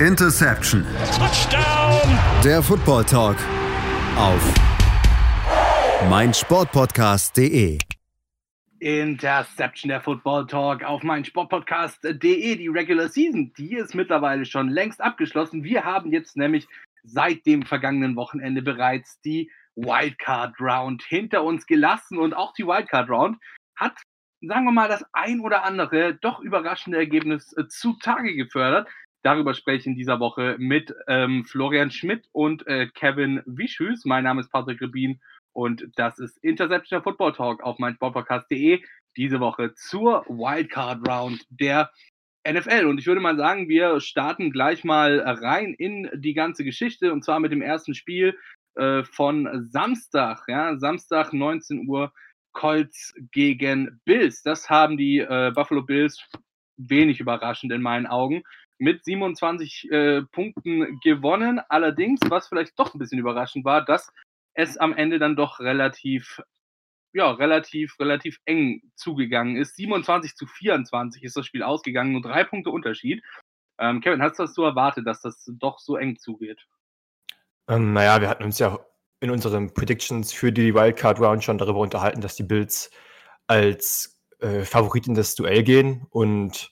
Interception. Touchdown. Der Football Talk auf meinsportpodcast.de. Interception der Football Talk auf meinsportpodcast.de. Die Regular Season, die ist mittlerweile schon längst abgeschlossen. Wir haben jetzt nämlich seit dem vergangenen Wochenende bereits die Wildcard Round hinter uns gelassen und auch die Wildcard Round hat, sagen wir mal, das ein oder andere doch überraschende Ergebnis äh, zutage gefördert. Darüber spreche ich in dieser Woche mit ähm, Florian Schmidt und äh, Kevin Wischüs. Mein Name ist Patrick Rebin und das ist Interception Football Talk auf meinsportpodcast.de. Diese Woche zur Wildcard Round der NFL. Und ich würde mal sagen, wir starten gleich mal rein in die ganze Geschichte und zwar mit dem ersten Spiel äh, von Samstag. Ja, Samstag 19 Uhr Colts gegen Bills. Das haben die äh, Buffalo Bills wenig überraschend in meinen Augen mit 27 äh, Punkten gewonnen. Allerdings, was vielleicht doch ein bisschen überraschend war, dass es am Ende dann doch relativ, ja, relativ, relativ eng zugegangen ist. 27 zu 24 ist das Spiel ausgegangen, nur drei Punkte Unterschied. Ähm, Kevin, hast du das so erwartet, dass das doch so eng zugeht? Ähm, naja, wir hatten uns ja in unseren Predictions für die Wildcard Round schon darüber unterhalten, dass die Bills als äh, Favorit in das Duell gehen und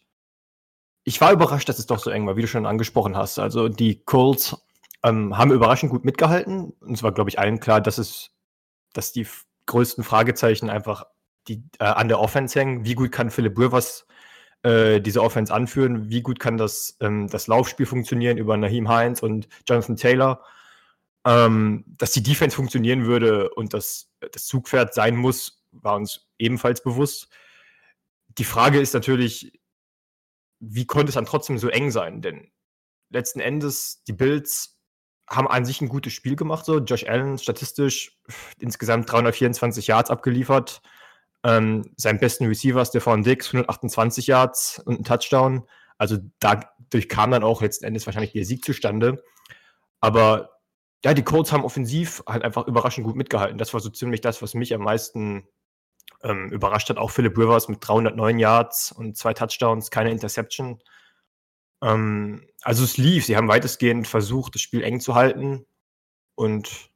ich war überrascht, dass es doch so eng war, wie du schon angesprochen hast. Also die Colts ähm, haben überraschend gut mitgehalten. Und es war, glaube ich, allen klar, dass es, dass die größten Fragezeichen einfach die, äh, an der Offense hängen. Wie gut kann Philip Rivers äh, diese Offense anführen? Wie gut kann das, ähm, das Laufspiel funktionieren über Naheem Hines und Jonathan Taylor? Ähm, dass die Defense funktionieren würde und dass das Zugpferd sein muss, war uns ebenfalls bewusst. Die Frage ist natürlich, wie konnte es dann trotzdem so eng sein? Denn letzten Endes, die Bills haben an sich ein gutes Spiel gemacht. So. Josh Allen statistisch insgesamt 324 Yards abgeliefert. Ähm, sein besten Receiver Stefan Dix, 128 Yards und ein Touchdown. Also dadurch kam dann auch letzten Endes wahrscheinlich der Sieg zustande. Aber ja, die Colts haben offensiv halt einfach überraschend gut mitgehalten. Das war so ziemlich das, was mich am meisten ähm, überrascht hat auch Philip Rivers mit 309 Yards und zwei Touchdowns, keine Interception. Ähm, also es lief. Sie haben weitestgehend versucht, das Spiel eng zu halten. Und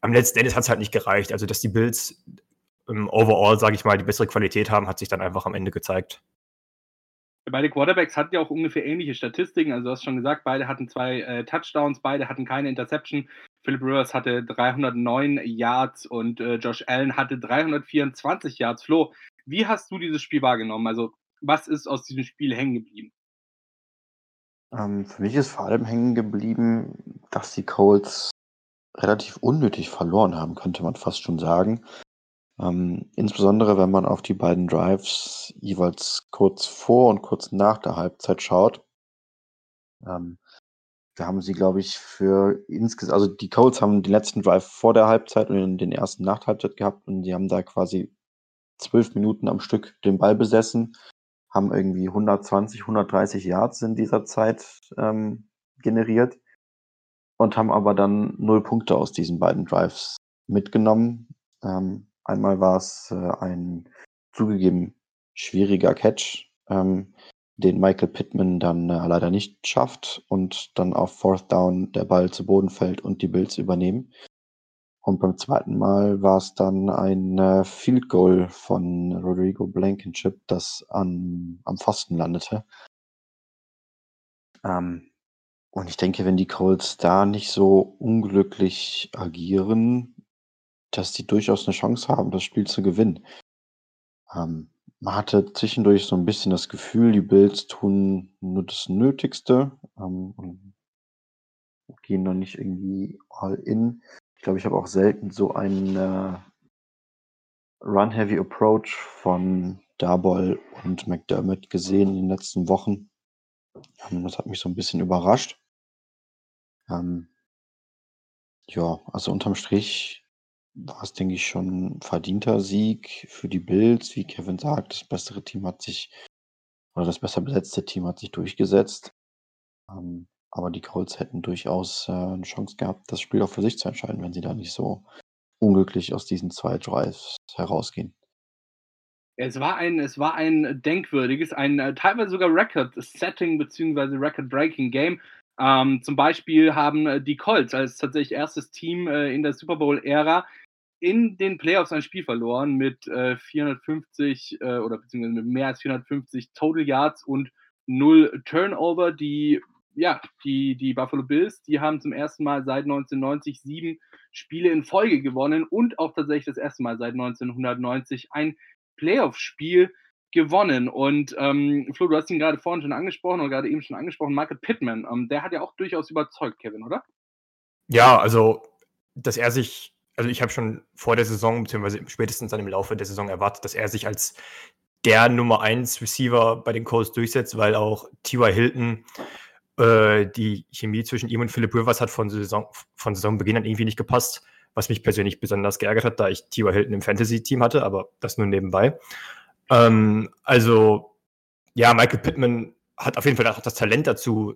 am letzten Ende hat es halt nicht gereicht. Also, dass die Bills im Overall, sage ich mal, die bessere Qualität haben, hat sich dann einfach am Ende gezeigt. Beide Quarterbacks hatten ja auch ungefähr ähnliche Statistiken. Also, du hast schon gesagt, beide hatten zwei äh, Touchdowns, beide hatten keine Interception. Philip Rivers hatte 309 Yards und äh, Josh Allen hatte 324 Yards. Flo, wie hast du dieses Spiel wahrgenommen? Also, was ist aus diesem Spiel hängen geblieben? Ähm, für mich ist vor allem hängen geblieben, dass die Colts relativ unnötig verloren haben, könnte man fast schon sagen. Ähm, insbesondere wenn man auf die beiden Drives jeweils kurz vor und kurz nach der Halbzeit schaut. Ähm, da haben sie, glaube ich, für insgesamt, also die Colts haben den letzten Drive vor der Halbzeit und den ersten nach der Halbzeit gehabt und die haben da quasi zwölf Minuten am Stück den Ball besessen, haben irgendwie 120, 130 Yards in dieser Zeit ähm, generiert und haben aber dann null Punkte aus diesen beiden Drives mitgenommen. Ähm, einmal war es äh, ein zugegeben schwieriger Catch, ähm, den Michael Pittman dann äh, leider nicht schafft und dann auf Fourth Down der Ball zu Boden fällt und die Bills übernehmen. Und beim zweiten Mal war es dann ein äh, Field Goal von Rodrigo Blankenship, das an, am Pfosten landete. Ähm, und ich denke, wenn die Colts da nicht so unglücklich agieren, dass die durchaus eine Chance haben, das Spiel zu gewinnen. Ähm, man hatte zwischendurch so ein bisschen das Gefühl, die Bills tun nur das Nötigste, ähm, und gehen noch nicht irgendwie all in. Ich glaube, ich habe auch selten so einen, äh Run-Heavy-Approach von Darboll und McDermott gesehen in den letzten Wochen. Ähm, das hat mich so ein bisschen überrascht. Ähm ja, also unterm Strich war es, denke ich, schon 'n verdienter Sieg für die Bills. Wie Kevin sagt, das bessere Team hat sich oder das besser besetzte Team hat sich durchgesetzt. Ähm, aber die Colts hätten durchaus, äh, 'ne Chance gehabt, das Spiel auch für sich zu entscheiden, wenn sie da nicht so unglücklich aus diesen zwei Drives herausgehen. Es war ein, es war ein denkwürdiges, ein äh, teilweise sogar Record-Setting bzw. Record-Breaking Game. Ähm, zum Beispiel haben äh, die Colts als tatsächlich erstes Team äh, in der Super Bowl-Ära in den Playoffs ein Spiel verloren mit äh, 450 äh, oder beziehungsweise mit mehr als 450 Total Yards und null Turnover. Die, ja, die, die Buffalo Bills, die haben zum ersten Mal seit 1990 sieben Spiele in Folge gewonnen und auch tatsächlich das erste Mal seit 1990 ein Playoff-Spiel gewonnen. Und ähm, Flo, du hast ihn gerade vorhin schon angesprochen oder gerade eben schon angesprochen, Michael Pittman. Ähm, der hat ja auch durchaus überzeugt, Kevin, oder? Ja, also, dass er sich, also ich habe schon vor der Saison, beziehungsweise spätestens dann im Laufe der Saison erwartet, dass er sich als der Nummer 1 Receiver bei den Colts durchsetzt, weil auch T.Y. Hilton äh, die Chemie zwischen ihm und Philip Rivers hat von, Saison, von Saisonbeginn an irgendwie nicht gepasst was mich persönlich besonders geärgert hat, da ich T.Y. Hilton im Fantasy-Team hatte, aber das nur nebenbei. Ähm, also, ja, Michael Pittman hat auf jeden Fall auch das Talent dazu,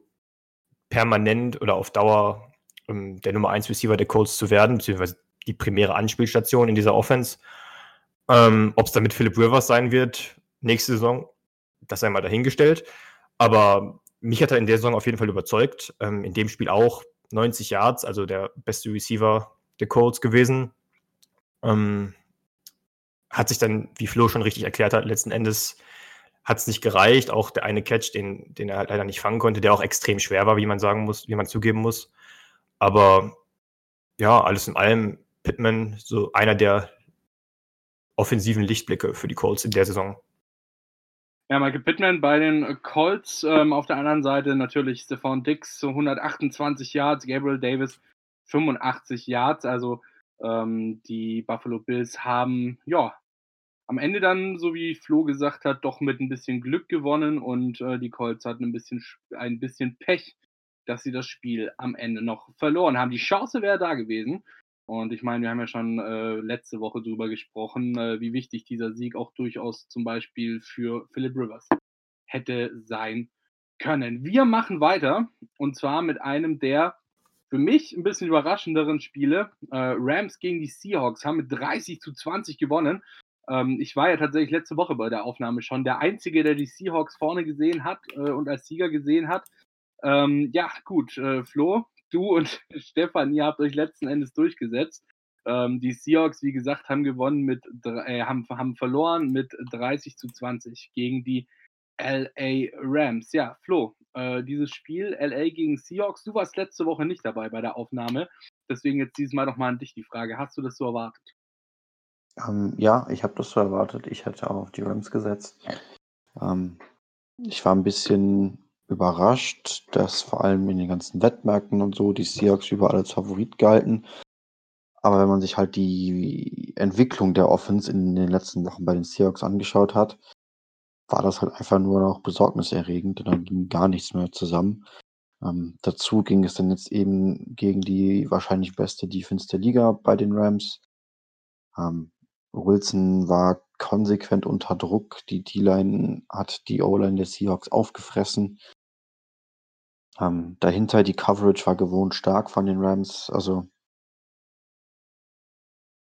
permanent oder auf Dauer ähm, der Nummer 1 Receiver der Colts zu werden, beziehungsweise die primäre Anspielstation in dieser Offense. Ähm, Ob es dann mit Philip Rivers sein wird, nächste Saison, das sei mal dahingestellt. Aber mich hat er in der Saison auf jeden Fall überzeugt. Ähm, in dem Spiel auch 90 Yards, also der beste Receiver der Colts gewesen. Ähm, hat sich dann, wie Flo schon richtig erklärt hat, letzten Endes hat es nicht gereicht. Auch der eine Catch, den, den er halt leider nicht fangen konnte, der auch extrem schwer war, wie man sagen muss, wie man zugeben muss. Aber ja, alles in allem Pittman so einer der offensiven Lichtblicke für die Colts in der Saison. Ja, Michael Pittman bei den Colts. Ähm, auf der anderen Seite natürlich Stephon Dix, so 128 Yards, Gabriel Davis 85 Yards. Also ähm, die Buffalo Bills haben ja am Ende dann, so wie Flo gesagt hat, doch mit ein bisschen Glück gewonnen und äh, die Colts hatten ein bisschen, ein bisschen Pech, dass sie das Spiel am Ende noch verloren haben. Die Chance wäre da gewesen. Und ich meine, wir haben ja schon äh, letzte Woche darüber gesprochen, äh, wie wichtig dieser Sieg auch durchaus zum Beispiel für Philip Rivers hätte sein können. Wir machen weiter und zwar mit einem der für mich ein bisschen überraschenderen Spiele. Äh, Rams gegen die Seahawks haben mit 30 zu 20 gewonnen. Ähm, ich war ja tatsächlich letzte Woche bei der Aufnahme schon der Einzige, der die Seahawks vorne gesehen hat äh, und als Sieger gesehen hat. Ähm, ja, gut, äh, Flo, du und Stefan, ihr habt euch letzten Endes durchgesetzt. Ähm, die Seahawks, wie gesagt, haben gewonnen mit, äh, haben, haben verloren mit 30 zu 20 gegen die LA Rams. Ja, Flo, äh, dieses Spiel LA gegen Seahawks, du warst letzte Woche nicht dabei bei der Aufnahme. Deswegen jetzt dieses Mal nochmal an dich die Frage. Hast du das so erwartet? Ähm, ja, ich habe das so erwartet. Ich hätte auch auf die Rams gesetzt. Ähm, ich war ein bisschen überrascht, dass vor allem in den ganzen Wettmärkten und so die Seahawks überall als Favorit galten. Aber wenn man sich halt die Entwicklung der Offense in den letzten Wochen bei den Seahawks angeschaut hat, war das halt einfach nur noch besorgniserregend und dann ging gar nichts mehr zusammen. Ähm, dazu ging es dann jetzt eben gegen die wahrscheinlich beste Defense der Liga bei den Rams. Ähm, Wilson war konsequent unter Druck. Die D-Line hat die O-Line der Seahawks aufgefressen. Ähm, dahinter die Coverage war gewohnt stark von den Rams. Also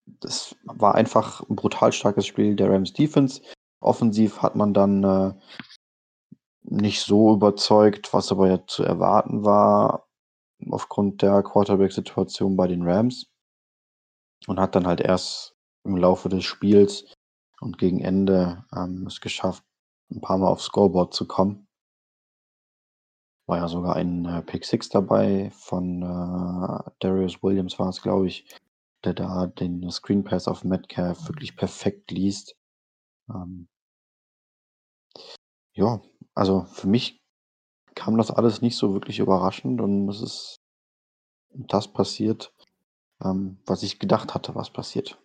das war einfach ein brutal starkes Spiel der Rams Defense. Offensiv hat man dann äh, nicht so überzeugt, was aber ja zu erwarten war aufgrund der Quarterback-Situation bei den Rams. Und hat dann halt erst im Laufe des Spiels und gegen Ende ähm, es geschafft, ein paar Mal aufs Scoreboard zu kommen. War ja sogar ein äh, Pick Six dabei von äh, Darius Williams war es, glaube ich, der da den Screen Pass auf Metcalf wirklich perfekt liest. Ähm, ja, also für mich kam das alles nicht so wirklich überraschend und es ist das passiert, ähm, was ich gedacht hatte, was passiert.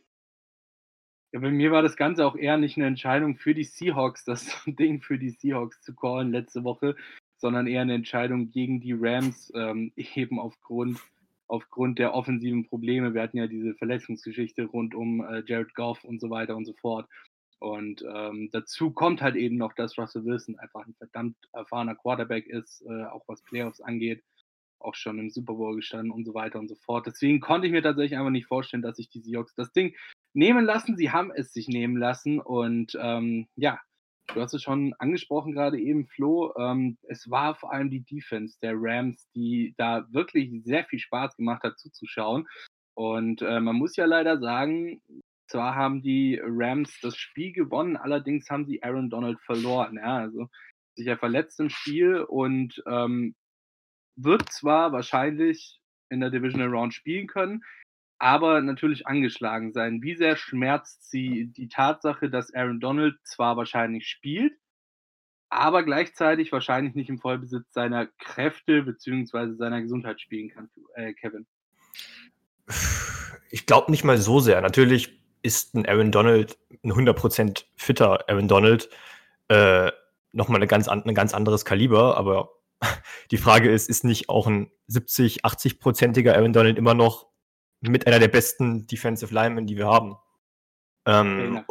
Ja, bei mir war das Ganze auch eher nicht eine Entscheidung für die Seahawks, das Ding für die Seahawks zu callen letzte Woche, sondern eher eine Entscheidung gegen die Rams, ähm, eben aufgrund, aufgrund der offensiven Probleme. Wir hatten ja diese Verletzungsgeschichte rund um äh, Jared Goff und so weiter und so fort. Und ähm, dazu kommt halt eben noch, dass Russell Wilson einfach ein verdammt erfahrener Quarterback ist, äh, auch was Playoffs angeht, auch schon im Super Bowl gestanden und so weiter und so fort. Deswegen konnte ich mir tatsächlich einfach nicht vorstellen, dass sich die Seahawks das Ding nehmen lassen. Sie haben es sich nehmen lassen und ähm, ja, du hast es schon angesprochen gerade eben, Flo. Ähm, es war vor allem die Defense der Rams, die da wirklich sehr viel Spaß gemacht hat zuzuschauen. Und äh, man muss ja leider sagen, zwar haben die Rams das Spiel gewonnen, allerdings haben sie Aaron Donald verloren. Ja, also sich ja verletzt im Spiel und ähm, wird zwar wahrscheinlich in der Divisional Round spielen können, aber natürlich angeschlagen sein. Wie sehr schmerzt sie die Tatsache, dass Aaron Donald zwar wahrscheinlich spielt, aber gleichzeitig wahrscheinlich nicht im Vollbesitz seiner Kräfte bzw. seiner Gesundheit spielen kann, äh, Kevin? Ich glaube nicht mal so sehr. Natürlich ist ein Aaron Donald, ein 100% fitter Aaron Donald, äh, nochmal eine ganz, ein ganz anderes Kaliber, aber die Frage ist, ist nicht auch ein 70, 80-prozentiger Aaron Donald immer noch mit einer der besten Defensive Linemen, die wir haben? Ähm,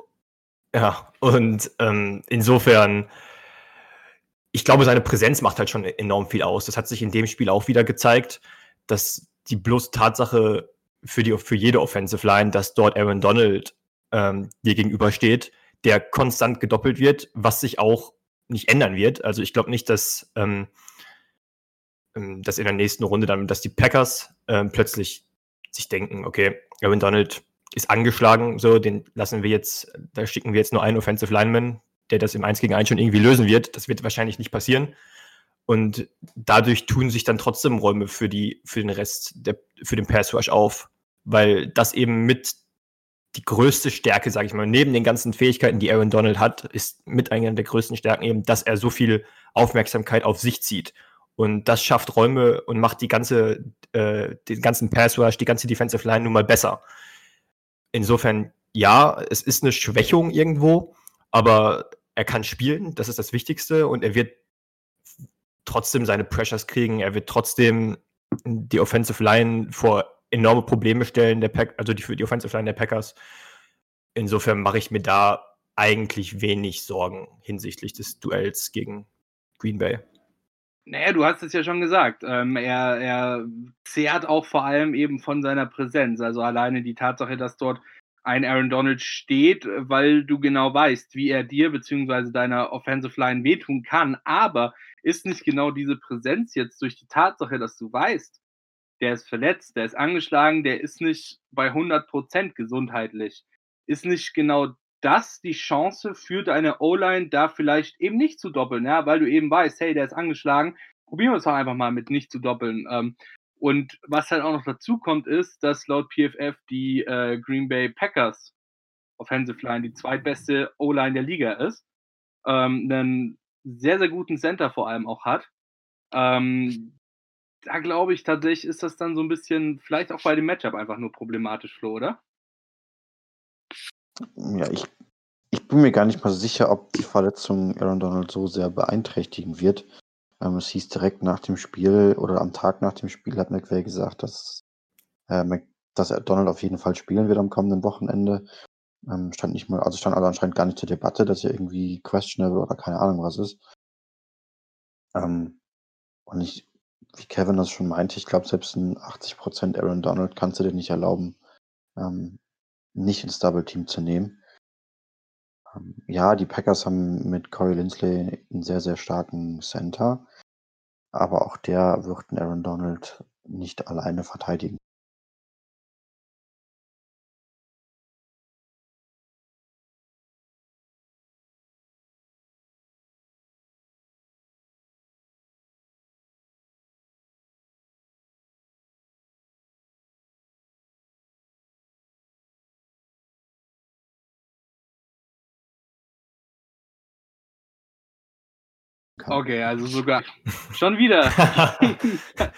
ja, und ähm, insofern, ich glaube, seine Präsenz macht halt schon enorm viel aus. Das hat sich in dem Spiel auch wieder gezeigt, dass die bloße Tatsache, für, die, für jede Offensive Line, dass dort Aaron Donald ähm, dir gegenübersteht, der konstant gedoppelt wird, was sich auch nicht ändern wird. Also ich glaube nicht, dass, ähm, ähm, dass in der nächsten Runde dann, dass die Packers ähm, plötzlich sich denken, okay, Aaron Donald ist angeschlagen, so, den lassen wir jetzt, da schicken wir jetzt nur einen Offensive Lineman, der das im 1 gegen 1 schon irgendwie lösen wird. Das wird wahrscheinlich nicht passieren. Und dadurch tun sich dann trotzdem Räume für die, für den Rest, der, für den Pass Rush auf weil das eben mit die größte Stärke, sage ich mal, neben den ganzen Fähigkeiten, die Aaron Donald hat, ist mit einer der größten Stärken eben, dass er so viel Aufmerksamkeit auf sich zieht. Und das schafft Räume und macht die ganze, äh, den ganzen Pass Rush, die ganze Defensive Line nun mal besser. Insofern, ja, es ist eine Schwächung irgendwo, aber er kann spielen, das ist das Wichtigste und er wird trotzdem seine Pressures kriegen, er wird trotzdem die Offensive Line vor enorme Probleme stellen, der Pack, also die, für die Offensive Line der Packers. Insofern mache ich mir da eigentlich wenig Sorgen hinsichtlich des Duells gegen Green Bay. Naja, du hast es ja schon gesagt. Ähm, er, er zehrt auch vor allem eben von seiner Präsenz. Also alleine die Tatsache, dass dort ein Aaron Donald steht, weil du genau weißt, wie er dir bzw. deiner Offensive Line wehtun kann. Aber ist nicht genau diese Präsenz jetzt durch die Tatsache, dass du weißt, der ist verletzt, der ist angeschlagen, der ist nicht bei 100% gesundheitlich. Ist nicht genau das die Chance für deine O-Line, da vielleicht eben nicht zu doppeln, ja, weil du eben weißt, hey, der ist angeschlagen, probieren wir es doch einfach mal mit nicht zu doppeln. Ähm, und was halt auch noch dazu kommt, ist, dass laut PFF die äh, Green Bay Packers Offensive Line die zweitbeste O-Line der Liga ist, ähm, einen sehr, sehr guten Center vor allem auch hat. Ähm, da glaube ich tatsächlich, ist das dann so ein bisschen, vielleicht auch bei dem Matchup einfach nur problematisch, Flo, oder? Ja, ich, ich bin mir gar nicht mal sicher, ob die Verletzung Aaron Donald so sehr beeinträchtigen wird. Ähm, es hieß direkt nach dem Spiel oder am Tag nach dem Spiel hat McVay gesagt, dass, äh, dass Donald auf jeden Fall spielen wird am kommenden Wochenende. Ähm, stand nicht mal, also stand also anscheinend gar nicht zur Debatte, dass er irgendwie questionable oder keine Ahnung was ist. Ähm, und ich wie Kevin das schon meinte, ich glaube, selbst ein 80% Aaron Donald kannst du dir nicht erlauben, ähm, nicht ins Double Team zu nehmen. Ähm, ja, die Packers haben mit Corey Lindsley einen sehr, sehr starken Center, aber auch der wird Aaron Donald nicht alleine verteidigen. Kann. Okay, also sogar schon wieder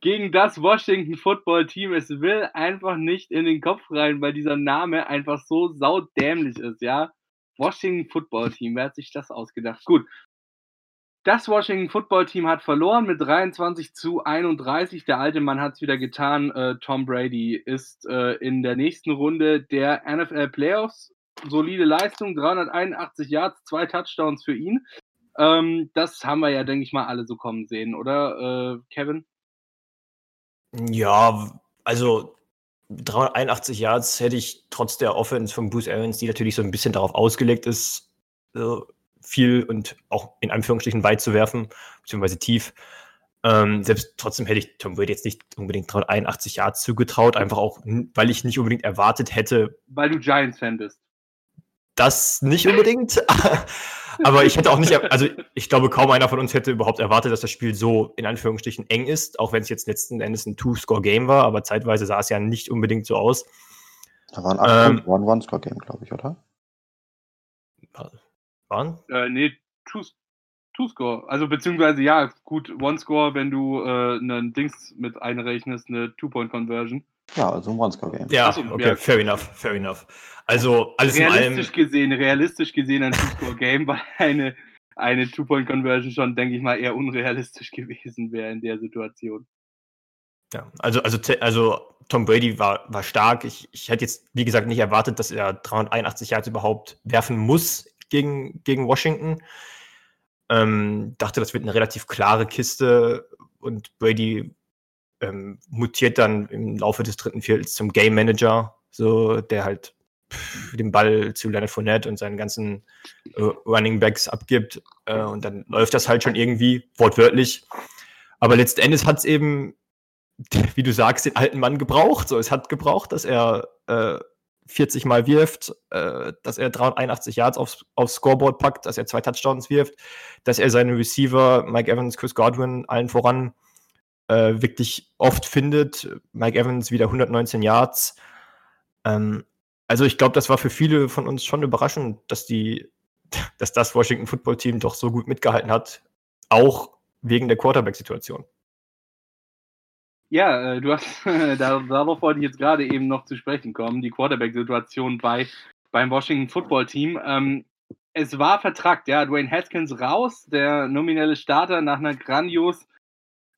gegen das Washington Football Team. Es will einfach nicht in den Kopf rein, weil dieser Name einfach so saudämlich ist, ja. Washington Football Team, wer hat sich das ausgedacht? Gut. Das Washington Football Team hat verloren mit 23 zu 31. Der alte Mann hat es wieder getan. Äh, Tom Brady ist äh, in der nächsten Runde der NFL Playoffs. Solide Leistung, 381 Yards, zwei Touchdowns für ihn. Ähm, das haben wir ja, denke ich mal, alle so kommen sehen, oder, äh, Kevin? Ja, also 381 Yards hätte ich trotz der Offense von Bruce Arians, die natürlich so ein bisschen darauf ausgelegt ist, äh, viel und auch in Anführungsstrichen weit zu werfen, beziehungsweise tief. Ähm, selbst trotzdem hätte ich Tom Brady jetzt nicht unbedingt 381 Yards zugetraut, einfach auch, weil ich nicht unbedingt erwartet hätte. Weil du Giants-Fan bist. Das nicht unbedingt. Aber ich hätte auch nicht, also ich glaube, kaum einer von uns hätte überhaupt erwartet, dass das Spiel so in Anführungsstrichen eng ist, auch wenn es jetzt letzten Endes ein Two-Score-Game war, aber zeitweise sah es ja nicht unbedingt so aus. Da waren acht ähm, One-One-Score-Game, glaube ich, oder? Waren? Äh, nee, Two-Score. Also beziehungsweise ja, gut, One-Score, wenn du äh, einen Dings mit einrechnest, eine Two-Point-Conversion. Ja, also ein One-Score-Game. Ja, so, okay, ja. fair enough, fair enough. Also alles realistisch in allem, gesehen, realistisch gesehen ein Two-Score-Game, weil eine, eine Two-Point-Conversion schon, denke ich mal, eher unrealistisch gewesen wäre in der Situation. Ja, also, also, also Tom Brady war, war stark. Ich, ich hätte jetzt, wie gesagt, nicht erwartet, dass er 381 Yards überhaupt werfen muss gegen, gegen Washington. Ähm, dachte, das wird eine relativ klare Kiste und Brady ähm, mutiert dann im Laufe des dritten Viertels zum Game Manager, so der halt pff, den Ball zu Leonard Fournette und seinen ganzen äh, Running Backs abgibt äh, und dann läuft das halt schon irgendwie wortwörtlich. Aber letzten Endes hat es eben, wie du sagst, den alten Mann gebraucht. So, es hat gebraucht, dass er äh, 40 Mal wirft, äh, dass er 381 Yards aufs, aufs Scoreboard packt, dass er zwei Touchdowns wirft, dass er seine Receiver, Mike Evans, Chris Godwin, allen voran äh, wirklich oft findet. Mike Evans wieder 119 Yards. Ähm, also ich glaube, das war für viele von uns schon überraschend, dass die, dass das Washington Football Team doch so gut mitgehalten hat, auch wegen der Quarterback-Situation. Ja, äh, du hast darauf wollte ich jetzt gerade eben noch zu sprechen kommen, die Quarterback-Situation bei beim Washington Football Team. Ähm, es war vertragt, ja, Dwayne Haskins raus, der nominelle Starter nach einer grandios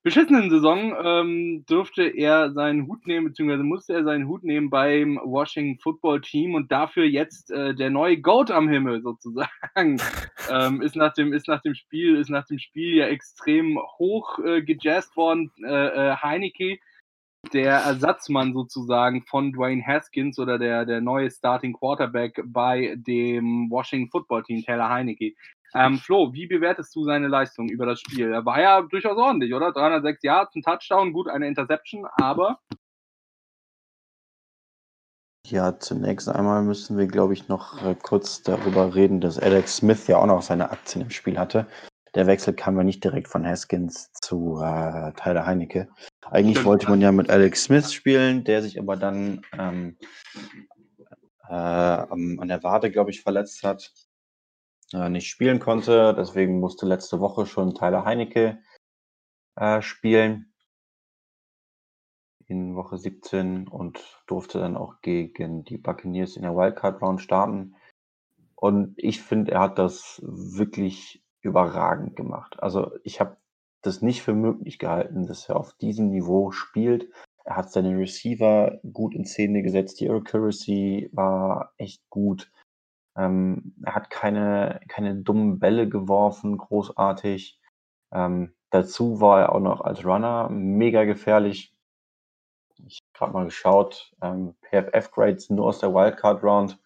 beschissenen Saison ähm, durfte er seinen Hut nehmen, beziehungsweise musste er seinen Hut nehmen beim Washington Football Team und dafür jetzt äh, der neue Goat am Himmel sozusagen. ähm, ist, nach dem, ist nach dem Spiel, ist nach dem Spiel ja extrem hoch äh, gejazzt worden. Äh, äh Heineke, der Ersatzmann sozusagen von Dwayne Haskins oder der, der neue Starting Quarterback bei dem Washington Football Team, Taylor Heineke. Ähm, Flo, wie bewertest du seine Leistung über das Spiel? Er war ja durchaus ordentlich, oder? 306 Yards, ein Touchdown, gut, eine Interception, aber. Ja, zunächst einmal müssen wir, glaube ich, noch äh, kurz darüber reden, dass Alex Smith ja auch noch seine Aktien im Spiel hatte. Der Wechsel kam ja nicht direkt von Haskins zu äh, Tyler Heinecke. Eigentlich Stimmt. wollte man ja mit Alex Smith spielen, der sich aber dann ähm, äh, an der Wade, glaube ich, verletzt hat äh, nicht spielen konnte. Deswegen musste letzte Woche schon Tyler Heinecke äh, spielen in Woche 17 und durfte dann auch gegen die Buccaneers in der Wildcard Round starten. Und ich finde, er hat das wirklich überragend gemacht. Also ich habe das nicht für möglich gehalten, dass er auf diesem Niveau spielt. Er hat seine Receiver gut in Szene gesetzt. Die Accuracy war echt gut. Ähm, er hat keine, keine dummen Bälle geworfen, großartig. Ähm, dazu war er auch noch als Runner mega gefährlich. Ich habe gerade mal geschaut, ähm, PFF-Grades nur aus der Wildcard Round.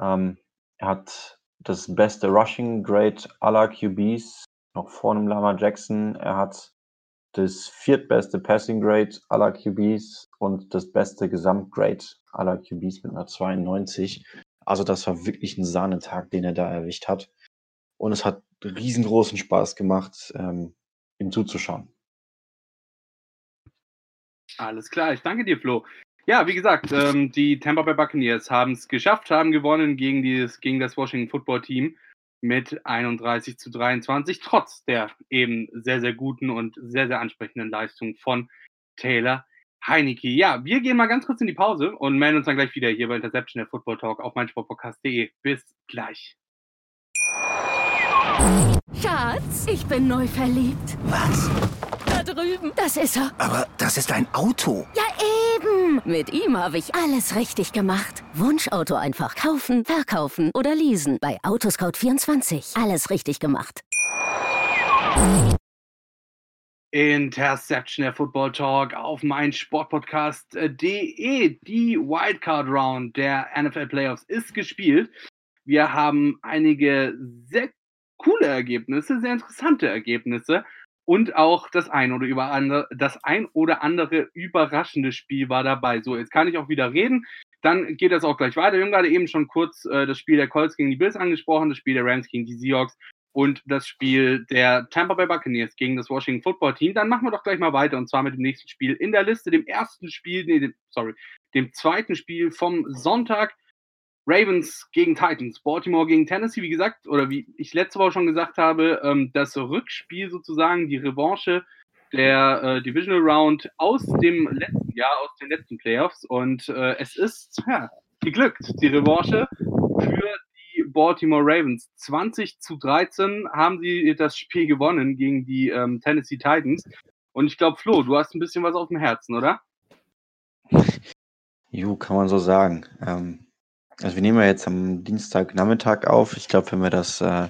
Ähm, er hat das beste Rushing Grade aller QBs, noch vor einem Lama Jackson. Er hat das viertbeste Passing Grade aller QBs und das beste Gesamtgrade aller QBs mit einer 92. Also das war wirklich ein Sahnetag, den er da erwischt hat. Und es hat riesengroßen Spaß gemacht, ähm, ihm zuzuschauen. Alles klar, ich danke dir, Flo. Ja, wie gesagt, ähm, die Tampa Bay Buccaneers haben es geschafft, haben gewonnen gegen, dieses, gegen das Washington Football Team mit 31 zu 23, trotz der eben sehr, sehr guten und sehr, sehr ansprechenden Leistung von Taylor Heineke. Ja, wir gehen mal ganz kurz in die Pause und melden uns dann gleich wieder hier bei Interception der Football Talk auf meinsportpodcast.de. Bis gleich. Schatz, ich bin neu verliebt. Was? Da drüben. Das ist er. Aber das ist ein Auto. Ja, eben. Mit ihm habe ich alles richtig gemacht. Wunschauto einfach kaufen, verkaufen oder leasen. Bei Autoscout24. Alles richtig gemacht. Interception, der Football Talk auf mein Sportpodcast.de. Die Wildcard Round der NFL Playoffs ist gespielt. Wir haben einige sehr coole Ergebnisse, sehr interessante Ergebnisse und auch das ein oder, über andere, das ein oder andere überraschende Spiel war dabei. So, jetzt kann ich auch wieder reden. Dann geht das auch gleich weiter. Wir haben gerade eben schon kurz äh, das Spiel der Colts gegen die Bills angesprochen, das Spiel der Rams gegen die Seahawks und das Spiel der Tampa Bay Buccaneers gegen das Washington Football Team. Dann machen wir doch gleich mal weiter und zwar mit dem nächsten Spiel in der Liste, dem ersten Spiel, nee, dem, sorry, dem zweiten Spiel vom Sonntag. Ravens gegen Titans, Baltimore gegen Tennessee, wie gesagt, oder wie ich letzte Woche schon gesagt habe, ähm, das Rückspiel sozusagen, die Revanche der äh, Divisional Round aus dem letzten Jahr, aus den letzten Playoffs. Und äh, es ist ja, geglückt, die Revanche für Baltimore Ravens. 20 zu 13 haben sie das Spiel gewonnen gegen die ähm, Tennessee Titans. Und ich glaube, Flo, du hast ein bisschen was auf dem Herzen, oder? Jo, kann man so sagen. Ähm, also wir nehmen ja jetzt am Dienstagnachmittag auf. Ich glaube, wenn wir das äh,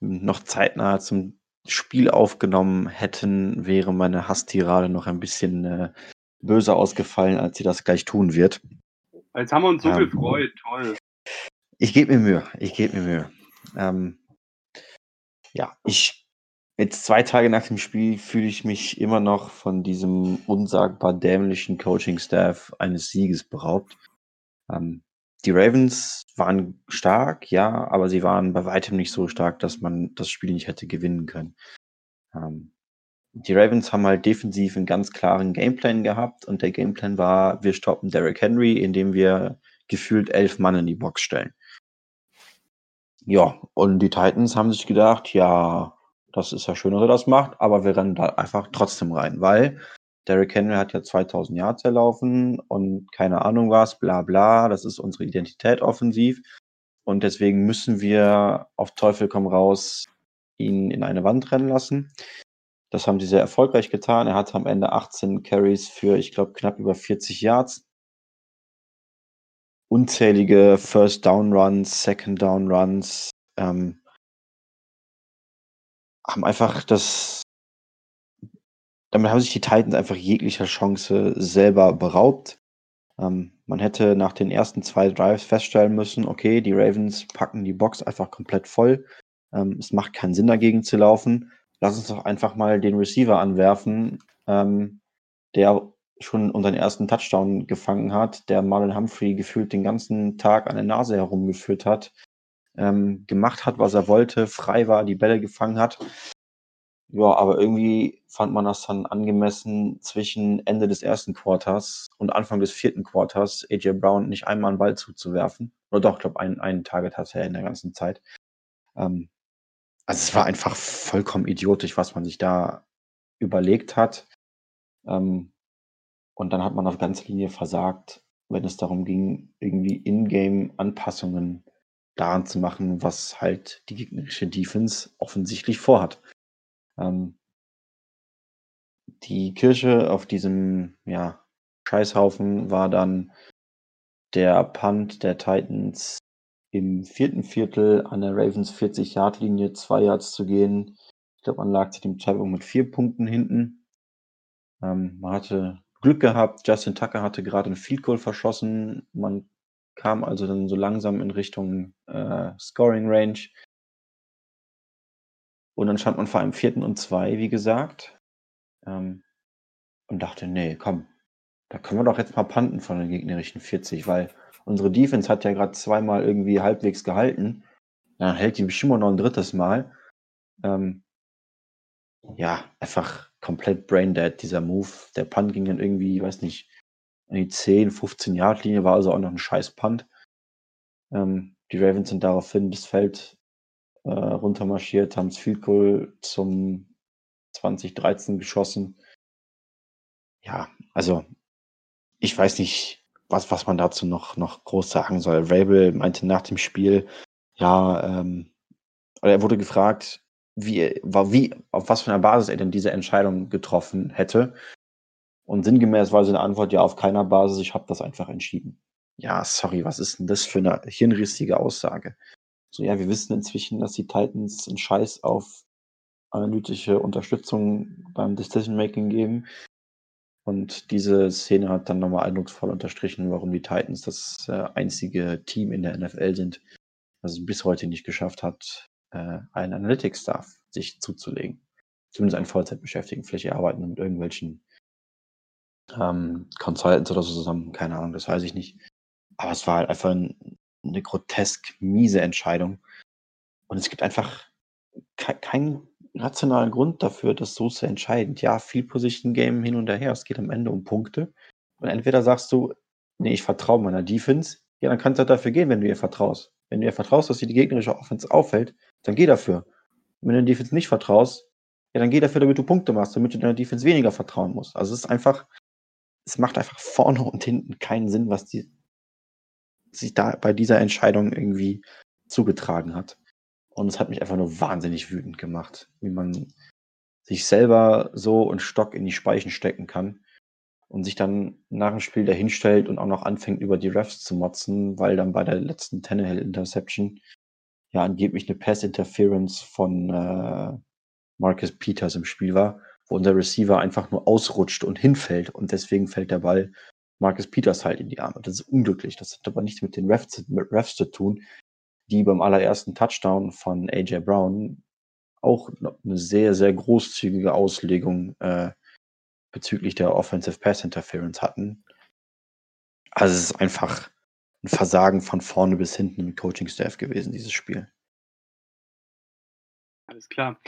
noch zeitnah zum Spiel aufgenommen hätten, wäre meine Hasstirade noch ein bisschen äh, böser ausgefallen, als sie das gleich tun wird. Jetzt haben wir uns so ähm, gefreut, toll. Ich gebe mir Mühe, ich gebe mir Mühe. Ähm, ja, ich jetzt zwei Tage nach dem Spiel fühle ich mich immer noch von diesem unsagbar dämlichen Coaching-Staff eines Sieges beraubt. Ähm, die Ravens waren stark, ja, aber sie waren bei weitem nicht so stark, dass man das Spiel nicht hätte gewinnen können. Ähm, die Ravens haben halt defensiv einen ganz klaren Gameplan gehabt und der Gameplan war, wir stoppen Derrick Henry, indem wir gefühlt elf Mann in die Box stellen. Ja, und die Titans haben sich gedacht, ja, das ist ja schön, dass er das macht, aber wir rennen da einfach trotzdem rein, weil Derrick Henry hat ja 2000 Yards erlaufen und keine Ahnung was, bla bla, das ist unsere Identität offensiv und deswegen müssen wir auf Teufel komm raus ihn in eine Wand rennen lassen. Das haben sie sehr erfolgreich getan. Er hatte am Ende 18 Carries für, ich glaube, knapp über 40 Yards unzählige First Down Runs, Second Down Runs, ähm, haben einfach das, damit haben sich die Titans einfach jeglicher Chance selber beraubt. Ähm, man hätte nach den ersten zwei Drives feststellen müssen, okay, die Ravens packen die Box einfach komplett voll. Ähm, es macht keinen Sinn dagegen zu laufen. Lass uns doch einfach mal den Receiver anwerfen, ähm, der schon unseren ersten Touchdown gefangen hat, der Marlon Humphrey gefühlt den ganzen Tag an der Nase herumgeführt hat, ähm, gemacht hat, was er wollte, frei war, die Bälle gefangen hat. Ja, aber irgendwie fand man das dann angemessen zwischen Ende des ersten Quarters und Anfang des vierten Quarters AJ Brown nicht einmal einen Ball zuzuwerfen. Oder doch, ich glaube, einen, einen Target hatte er in der ganzen Zeit. Ähm, also es war einfach vollkommen idiotisch, was man sich da überlegt hat. Ähm, und dann hat man auf ganzer Linie versagt, wenn es darum ging, irgendwie In-Game-Anpassungen daran zu machen, was halt die gegnerische Defense offensichtlich vorhat. Ähm, die Kirsche auf diesem ja, Scheißhaufen war dann der Punt der Titans im vierten Viertel an der Ravens 40-Yard-Linie zwei Yards zu gehen. Ich glaube, man lag zu dem Zeitpunkt mit vier Punkten hinten. Ähm, man hatte Glück gehabt. Justin Tucker hatte gerade ein Field Goal verschossen. Man kam also dann so langsam in Richtung äh, Scoring Range. Und dann stand man vor einem vierten und zwei, wie gesagt. Ähm, und dachte, nee, komm, da können wir doch jetzt mal panten von den gegnerischen 40, weil unsere Defense hat ja gerade zweimal irgendwie halbwegs gehalten. Dann hält die bestimmt noch ein drittes Mal. Ähm, ja, einfach komplett braindead, dieser Move. Der Punt ging dann irgendwie, ich weiß nicht, an die 10, 15 Yard Linie, war also auch noch ein scheiß Punt. Ähm, die Ravens sind daraufhin das Feld äh, runtermarschiert, haben das Field Goal zum 2013 geschossen. Ja, also ich weiß nicht, was, was man dazu noch, noch groß sagen soll. Rabel meinte nach dem Spiel, ja, ähm, oder er wurde gefragt, wie, wie, auf was für einer Basis er denn diese Entscheidung getroffen hätte. Und sinngemäß war seine Antwort ja auf keiner Basis, ich habe das einfach entschieden. Ja, sorry, was ist denn das für eine hirnrissige Aussage? So, ja, wir wissen inzwischen, dass die Titans einen Scheiß auf analytische Unterstützung beim Decision-Making geben. Und diese Szene hat dann nochmal eindrucksvoll unterstrichen, warum die Titans das äh, einzige Team in der NFL sind, das es bis heute nicht geschafft hat, äh, einen Analytics-Staff sich zuzulegen. Zumindest einen Vollzeitbeschäftigten. Vielleicht arbeiten mit irgendwelchen ähm, Consultants oder so zusammen. Keine Ahnung, das weiß ich nicht. Aber es war halt einfach ein, eine grotesk miese Entscheidung. Und es gibt einfach ke keinen rationalen Grund dafür, das so zu entscheiden. Ja, viel Position Game hin und her. Es geht am Ende um Punkte. Und entweder sagst du, nee, ich vertraue meiner Defense. Ja, dann kannst du halt dafür gehen, wenn du ihr vertraust. Wenn du ihr vertraust, dass sie die gegnerische Offense auffällt, dann geh dafür. Wenn du der Defense nicht vertraust, ja, dann geh dafür, damit du Punkte machst, damit du deiner Defense weniger vertrauen musst. Also es ist einfach, es macht einfach vorne und hinten keinen Sinn, was die sich da bei dieser Entscheidung irgendwie zugetragen hat. Und es hat mich einfach nur wahnsinnig wütend gemacht, wie man sich selber so einen Stock in die Speichen stecken kann und sich dann nach dem Spiel dahinstellt und auch noch anfängt, über die Refs zu motzen, weil dann bei der letzten Tannehill Interception ja angeblich eine Pass Interference von äh, Marcus Peters im Spiel war, wo unser Receiver einfach nur ausrutscht und hinfällt und deswegen fällt der Ball Marcus Peters halt in die Arme. Das ist unglücklich. Das hat aber nichts mit den Refs, mit Refs zu tun, die beim allerersten Touchdown von AJ Brown auch eine sehr, sehr großzügige Auslegung äh, bezüglich der Offensive Pass Interference hatten. Also es ist einfach ein Versagen von vorne bis hinten im Coaching-Staff gewesen, dieses Spiel. Alles klar.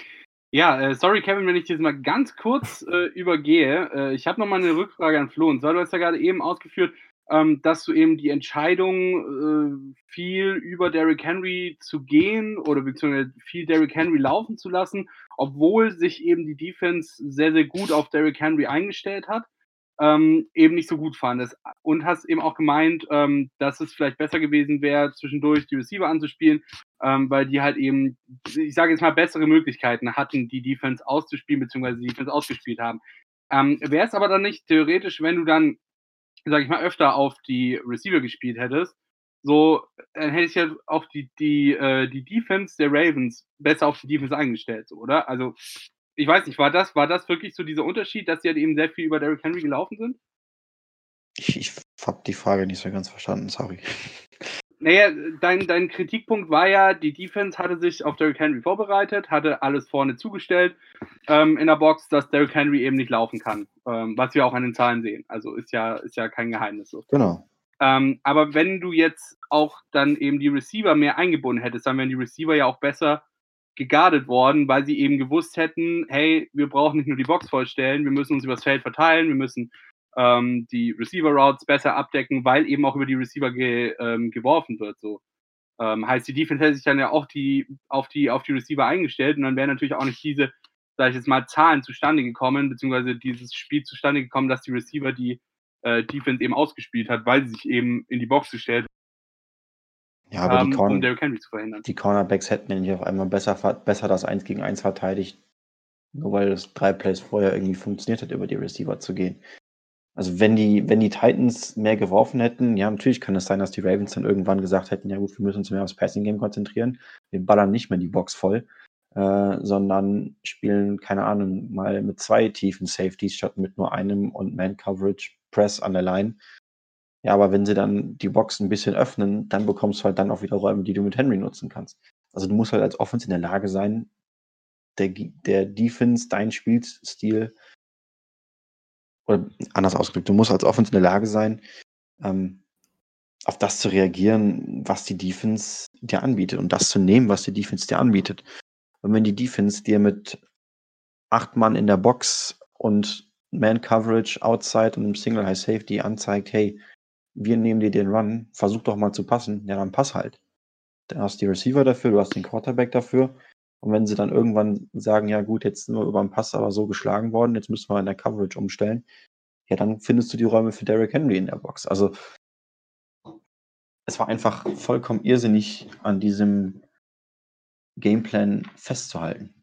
Ja, äh, sorry Kevin, wenn ich das mal ganz kurz äh, übergehe. Äh, ich habe noch mal eine Rückfrage an Flo. Und zwar, du hast ja gerade eben ausgeführt, ähm, dass du eben die Entscheidung, äh, viel über Derrick Henry zu gehen oder beziehungsweise viel Derrick Henry laufen zu lassen, obwohl sich eben die Defense sehr, sehr gut auf Derrick Henry eingestellt hat, ähm, eben nicht so gut fandest. Und hast eben auch gemeint, ähm, dass es vielleicht besser gewesen wäre, zwischendurch die Receiver anzuspielen, ähm, weil die halt eben, ich sage jetzt mal, bessere Möglichkeiten hatten, die Defense auszuspielen, beziehungsweise die Defense ausgespielt haben. Ähm, wäre es aber dann nicht theoretisch, wenn du dann sag ich mal, öfter auf die Receiver gespielt hättest, so dann hätte ich ja auch die, die, äh, die Defense der Ravens besser auf die Defense eingestellt, so, oder? Also, ich weiß nicht, war das, war das wirklich so dieser Unterschied, dass sie halt eben sehr viel über Derrick Henry gelaufen sind? Ich, ich habe die Frage nicht so ganz verstanden, sorry. Naja, dein, dein Kritikpunkt war ja, die Defense hatte sich auf Derrick Henry vorbereitet, hatte alles vorne zugestellt ähm, in der Box, dass Derrick Henry eben nicht laufen kann, ähm, was wir auch an den Zahlen sehen. Also ist ja, ist ja kein Geheimnis so. Genau. Ähm, aber wenn du jetzt auch dann eben die Receiver mehr eingebunden hättest, dann wären die Receiver ja auch besser gegardet worden, weil sie eben gewusst hätten, hey, wir brauchen nicht nur die Box vollstellen, wir müssen uns übers Feld verteilen, wir müssen ähm, die Receiver-Routes besser abdecken, weil eben auch über die Receiver ge, ähm, geworfen wird. So. Ähm, heißt, die Defense hätte sich dann ja auch die, auf, die, auf die Receiver eingestellt und dann wären natürlich auch nicht diese, sag ich jetzt mal, Zahlen zustande gekommen, beziehungsweise dieses Spiel zustande gekommen, dass die Receiver die äh, Defense eben ausgespielt hat, weil sie sich eben in die Box gestellt ja, aber haben, die, Corner um Henry zu verhindern. die Cornerbacks hätten ja nicht auf einmal besser, besser das 1 gegen 1 verteidigt, nur weil es drei Plays vorher irgendwie funktioniert hat, über die Receiver zu gehen. Also wenn die, wenn die Titans mehr geworfen hätten, ja, natürlich kann es sein, dass die Ravens dann irgendwann gesagt hätten, ja gut, wir müssen uns mehr aufs Passing-Game konzentrieren. Wir ballern nicht mehr die Box voll, äh, sondern spielen, keine Ahnung, mal mit zwei tiefen Safeties statt mit nur einem und Man-Coverage Press an der Line. Ja, aber wenn sie dann die Box ein bisschen öffnen, dann bekommst du halt dann auch wieder Räume, die du mit Henry nutzen kannst. Also du musst halt als Offense in der Lage sein, der, der Defense, dein Spielstil oder anders ausgedrückt, du musst als Offense in der Lage sein, ähm, auf das zu reagieren, was die Defense dir anbietet und das zu nehmen, was die Defense dir anbietet. Und wenn die Defense dir mit acht Mann in der Box und Man-Coverage outside und einem Single High Safety anzeigt, hey, wir nehmen dir den Run, versuch doch mal zu passen, ja, dann pass halt. Dann hast du die Receiver dafür, du hast den Quarterback dafür. Und wenn sie dann irgendwann sagen, ja gut, jetzt sind wir über den Pass aber so geschlagen worden, jetzt müssen wir in der Coverage umstellen, ja, dann findest du die Räume für Derrick Henry in der Box. Also es war einfach vollkommen irrsinnig, an diesem Gameplan festzuhalten.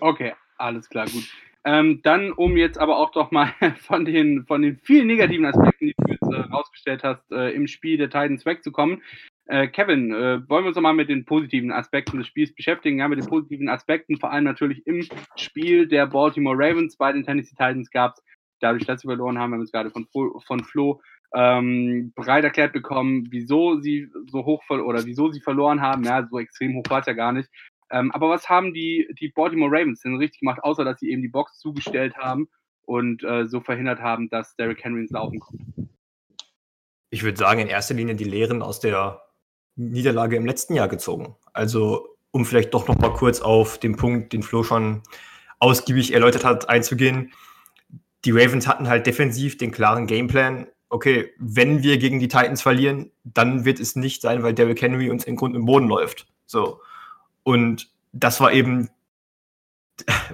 Okay, alles klar, gut. Ähm, dann, um jetzt aber auch doch mal von den, von den vielen negativen Aspekten, die jetzt äh, rausgestellt hast, äh, im Spiel der Titans wegzukommen, Äh, Kevin, äh, wollen wir uns nochmal mit den positiven Aspekten des Spiels beschäftigen? Ja, mit den positiven Aspekten, vor allem natürlich im Spiel der Baltimore Ravens bei den Tennessee Titans gab es, dadurch, dass sie verloren haben, wir haben es gerade von, von Flo ähm, breit erklärt bekommen, wieso sie so hoch oder wieso sie verloren haben. Ja, so extrem hoch war es ja gar nicht. Ähm, aber was haben die, die Baltimore Ravens denn richtig gemacht, außer dass sie eben die Box zugestellt haben und äh, so verhindert haben, dass Derrick Henry ins Laufen kommt? Ich würde sagen, in erster Linie die Lehren aus der Niederlage im letzten Jahr gezogen. Also, um vielleicht doch noch mal kurz auf den Punkt, den Flo schon ausgiebig erläutert hat, einzugehen. Die Ravens hatten halt defensiv den klaren Gameplan. Okay, wenn wir gegen die Titans verlieren, dann wird es nicht sein, weil Derrick Henry uns im Grund im Boden läuft. So. Und das war eben,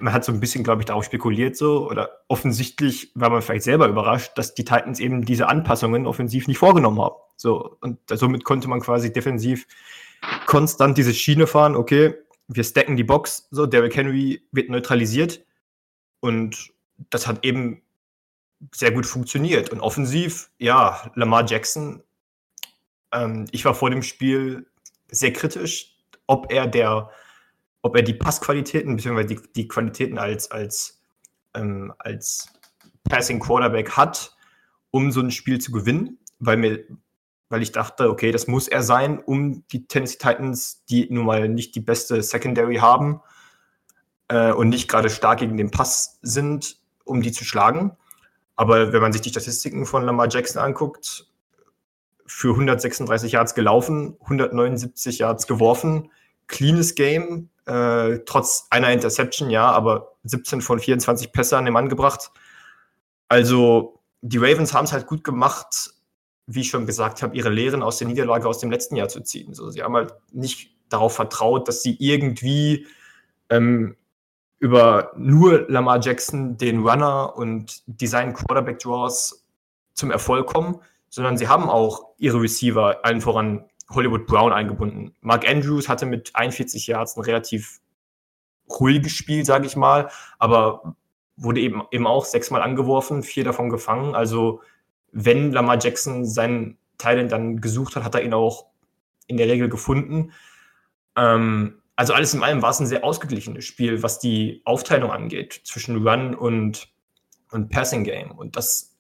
man hat so ein bisschen, glaube ich, darauf spekuliert, so, oder offensichtlich war man vielleicht selber überrascht, dass die Titans eben diese Anpassungen offensiv nicht vorgenommen haben. So, und somit konnte man quasi defensiv konstant diese Schiene fahren, okay, wir stacken die Box, so, Derrick Henry wird neutralisiert und das hat eben sehr gut funktioniert. Und offensiv, ja, Lamar Jackson, ähm, ich war vor dem Spiel sehr kritisch, ob er der, ob er die Passqualitäten, beziehungsweise die, die Qualitäten als, als, ähm, als Passing Quarterback hat, um so ein Spiel zu gewinnen, weil mir, weil ich dachte, okay, das muss er sein, um die Tennessee Titans, die nun mal nicht die beste Secondary haben äh, und nicht gerade stark gegen den Pass sind, um die zu schlagen. Aber wenn man sich die Statistiken von Lamar Jackson anguckt, für 136 Yards gelaufen, 179 Yards geworfen, cleanes Game, äh, trotz einer Interception, ja, aber 17 von 24 Pässe an den Mann gebracht. Also die Ravens haben es halt gut gemacht, wie ich schon gesagt habe, ihre Lehren aus der Niederlage aus dem letzten Jahr zu ziehen. So, sie haben halt nicht darauf vertraut, dass sie irgendwie ähm, über nur Lamar Jackson den Runner und Design Quarterback Draws zum Erfolg kommen, sondern sie haben auch ihre Receiver allen voran Hollywood Brown eingebunden. Mark Andrews hatte mit 41 Yards ein relativ ruhiges Spiel, sage ich mal, aber wurde eben, eben auch sechsmal angeworfen, vier davon gefangen. Also wenn Lamar Jackson seinen Talent dann gesucht hat, hat er ihn auch in der Regel gefunden. Ähm, also alles in allem war es ein sehr ausgeglichenes Spiel, was die Aufteilung angeht zwischen Run und, und Passing Game. Und das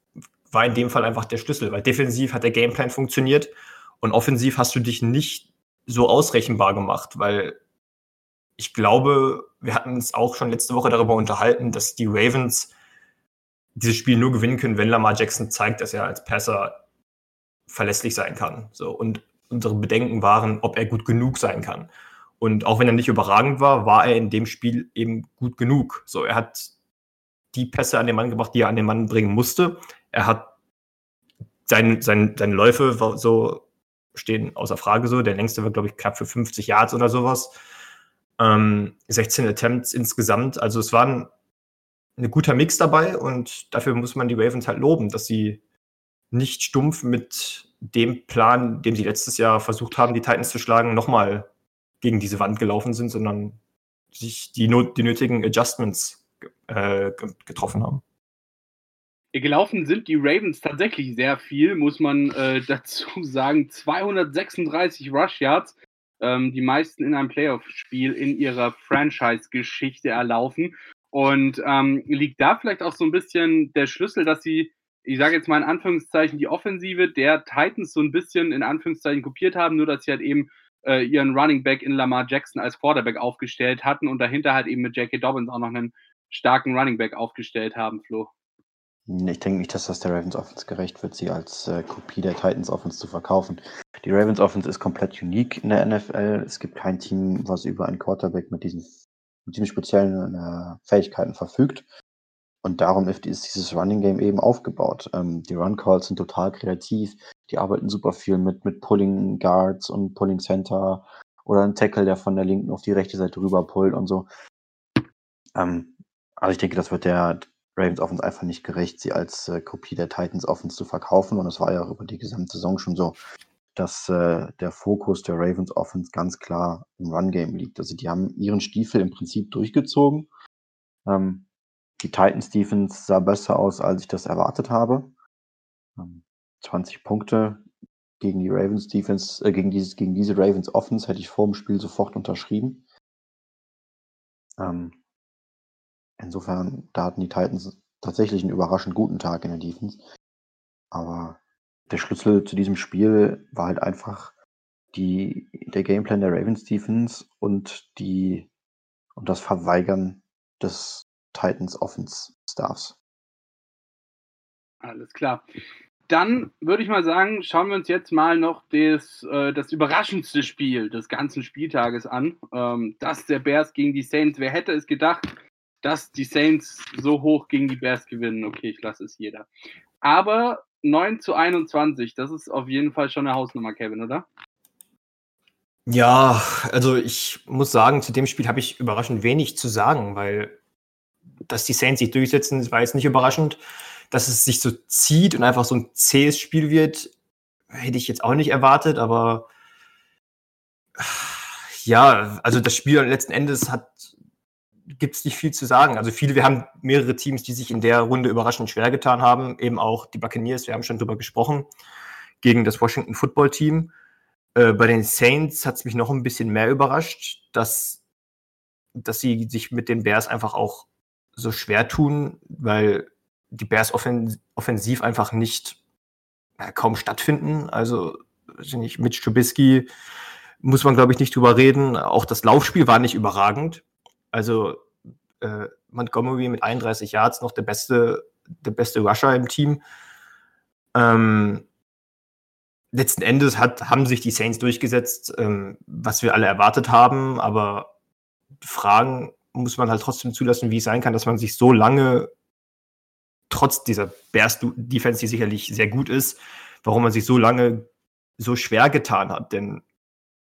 war in dem Fall einfach der Schlüssel, weil defensiv hat der Gameplan funktioniert und offensiv hast du dich nicht so ausrechenbar gemacht, weil ich glaube, wir hatten uns auch schon letzte Woche darüber unterhalten, dass die Ravens dieses Spiel nur gewinnen können, wenn Lamar Jackson zeigt, dass er als Passer verlässlich sein kann. So, und unsere Bedenken waren, ob er gut genug sein kann. Und auch wenn er nicht überragend war, war er in dem Spiel eben gut genug. So, er hat die Pässe an den Mann gebracht, die er an den Mann bringen musste. Er hat sein, sein, seine Läufe so stehen außer Frage so. Der längste war, glaube ich, knapp für 50 Yards oder sowas. Ähm, 16 Attempts insgesamt. Also es war ein, ein guter Mix dabei und dafür muss man die Ravens halt loben, dass sie nicht stumpf mit dem Plan, dem sie letztes Jahr versucht haben, die Titans zu schlagen, nochmal gegen diese Wand gelaufen sind, sondern sich die, not die nötigen Adjustments äh, getroffen haben. Gelaufen sind die Ravens tatsächlich sehr viel, muss man äh, dazu sagen. 236 Rush Yards, ähm, die meisten in einem Playoff-Spiel in ihrer Franchise-Geschichte erlaufen. Und ähm, liegt da vielleicht auch so ein bisschen der Schlüssel, dass sie, ich sage jetzt mal in Anführungszeichen, die Offensive der Titans so ein bisschen in Anführungszeichen kopiert haben, nur dass sie halt eben äh, ihren Running Back in Lamar Jackson als Quarterback aufgestellt hatten und dahinter halt eben mit J.K. Dobbins auch noch einen starken Running Back aufgestellt haben, Flo. Ich denke nicht, dass das der Ravens Offense gerecht wird, sie als äh, Kopie der Titans Offense zu verkaufen. Die Ravens Offense ist komplett unique in der NFL. Es gibt kein Team, was über einen Quarterback mit diesen, mit diesen speziellen äh, Fähigkeiten verfügt. Und darum ist dieses Running Game eben aufgebaut. Ähm, die Run Calls sind total kreativ. Die arbeiten super viel mit, mit Pulling Guards und Pulling Center oder ein Tackle, der von der linken auf die rechte Seite rüber pullt und so. Ähm, also ich denke, das wird der, Ravens Offense einfach nicht gerecht, sie als äh, Kopie der Titans Offense zu verkaufen. Und es war ja auch über die gesamte Saison schon so, dass äh, der Fokus der Ravens Offense ganz klar im Run-Game liegt. Also die haben ihren Stiefel im Prinzip durchgezogen. Ähm, die Titans Defense sah besser aus, als ich das erwartet habe. Ähm, 20 Punkte gegen die Ravens Defense, äh, gegen, dieses, gegen diese Ravens Offense hätte ich vor dem Spiel sofort unterschrieben. Ähm, insofern, da hatten die Titans tatsächlich einen überraschend guten Tag in der Defense. Aber der Schlüssel zu diesem Spiel war halt einfach die, der Gameplan der Ravens Defense und die und das Verweigern des Titans Offense Staffs. Alles klar. Dann würde ich mal sagen, schauen wir uns jetzt mal noch das, äh, das überraschendste Spiel des ganzen Spieltages an. Ähm, das der Bears gegen die Saints. Wer hätte es gedacht, dass die Saints so hoch gegen die Bears gewinnen? Okay, ich lasse es jeder. Aber 9 zu 21, das ist auf jeden Fall schon eine Hausnummer, Kevin, oder? Ja, also ich muss sagen, zu dem Spiel habe ich überraschend wenig zu sagen, weil dass die Saints sich durchsetzen, war jetzt nicht überraschend. Dass es sich so zieht und einfach so ein zähes Spiel wird, hätte ich jetzt auch nicht erwartet, aber ja, also das Spiel letzten Endes hat gibt es nicht viel zu sagen. Also viele, wir haben mehrere Teams, die sich in der Runde überraschend schwer getan haben, eben auch die Buccaneers, wir haben schon drüber gesprochen, gegen das Washington Football Team. Äh, bei den Saints hat es mich noch ein bisschen mehr überrascht, dass, dass sie sich mit den Bears einfach auch so schwer tun, weil die Bears offen, offensiv einfach nicht äh, kaum stattfinden. Also nicht, mit Trubisky muss man, glaube ich, nicht drüber reden. Auch das Laufspiel war nicht überragend. Also äh, Montgomery mit 31 Yards noch der beste, der beste Rusher im Team. Ähm, letzten Endes hat, haben sich die Saints durchgesetzt, ähm, was wir alle erwartet haben, aber Fragen muss man halt trotzdem zulassen, wie es sein kann, dass man sich so lange, trotz dieser Bears-Defense, die sicherlich sehr gut ist, warum man sich so lange so schwer getan hat. Denn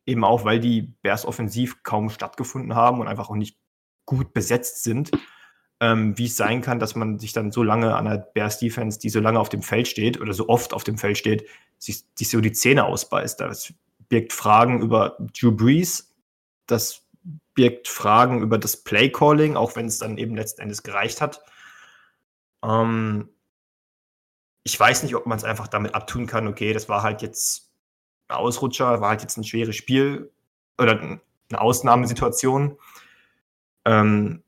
eben auch, weil die Bears offensiv kaum stattgefunden haben und einfach auch nicht gut besetzt sind, ähm, wie es sein kann, dass man sich dann so lange an der Bears Defense, die so lange auf dem Feld steht oder so oft auf dem Feld steht, sich, sich so die Zähne ausbeißt. Das birgt Fragen über Drew Brees, das birgt Fragen über das Play Calling, auch wenn es dann eben letzten Endes gereicht hat. Ähm, ich weiß nicht, ob man es einfach damit abtun kann, okay, das war halt jetzt ein Ausrutscher, war halt jetzt ein schweres Spiel oder eine Ausnahmesituation. Ähm,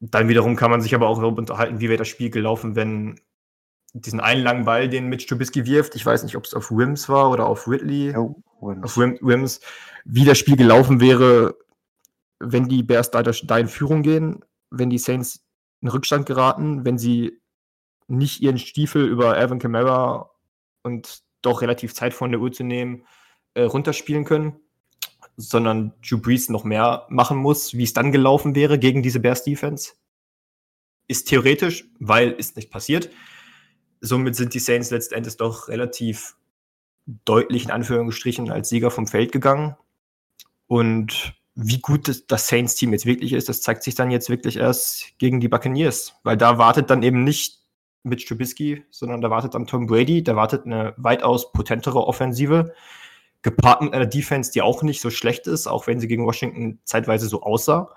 dann wiederum kann man sich aber auch darüber unterhalten, wie wäre das Spiel gelaufen, wenn diesen einen langen Ball, den Mitch Trubisky wirft, ich weiß nicht, ob es auf Wims war oder auf Ridley, oh, auf Wim, Wims, wie das Spiel gelaufen wäre, wenn die Bears da, da in Führung gehen, wenn die Saints in Rückstand geraten, wenn sie nicht ihren Stiefel über Alvin Kamara und doch relativ Zeit von der Uhr zu nehmen, äh, runterspielen können sondern Drew Brees noch mehr machen muss, wie es dann gelaufen wäre gegen diese Bears Defense. Ist theoretisch, weil ist nicht passiert. Somit sind die Saints letztendlich doch relativ deutlich in Anführungsstrichen als Sieger vom Feld gegangen. Und wie gut das Saints-Team jetzt wirklich ist, das zeigt sich dann jetzt wirklich erst gegen die Buccaneers. Weil da wartet dann eben nicht Mitch Trubisky, sondern da wartet dann Tom Brady, da wartet eine weitaus potentere Offensive, gepaart mit einer Defense, die auch nicht so schlecht ist, auch wenn sie gegen Washington zeitweise so aussah.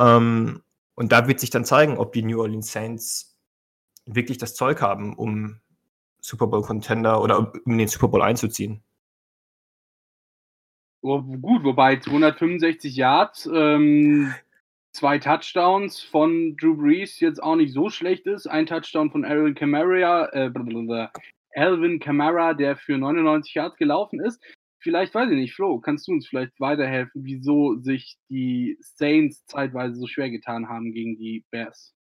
Ähm, und da wird sich dann zeigen, ob die New Orleans Saints wirklich das Zeug haben, um Super Bowl Contender oder um den Super Bowl einzuziehen. Oh, gut, wobei 265 Yards, ähm, zwei Touchdowns von Drew Brees jetzt auch nicht so schlecht ist. Ein Touchdown von Aaron Camara, äh, Alvin Kamara, der für 99 Yards gelaufen ist. Vielleicht, weiß ich nicht, Flo, kannst du uns vielleicht weiterhelfen, wieso sich die Saints zeitweise so schwer getan haben gegen die Bears?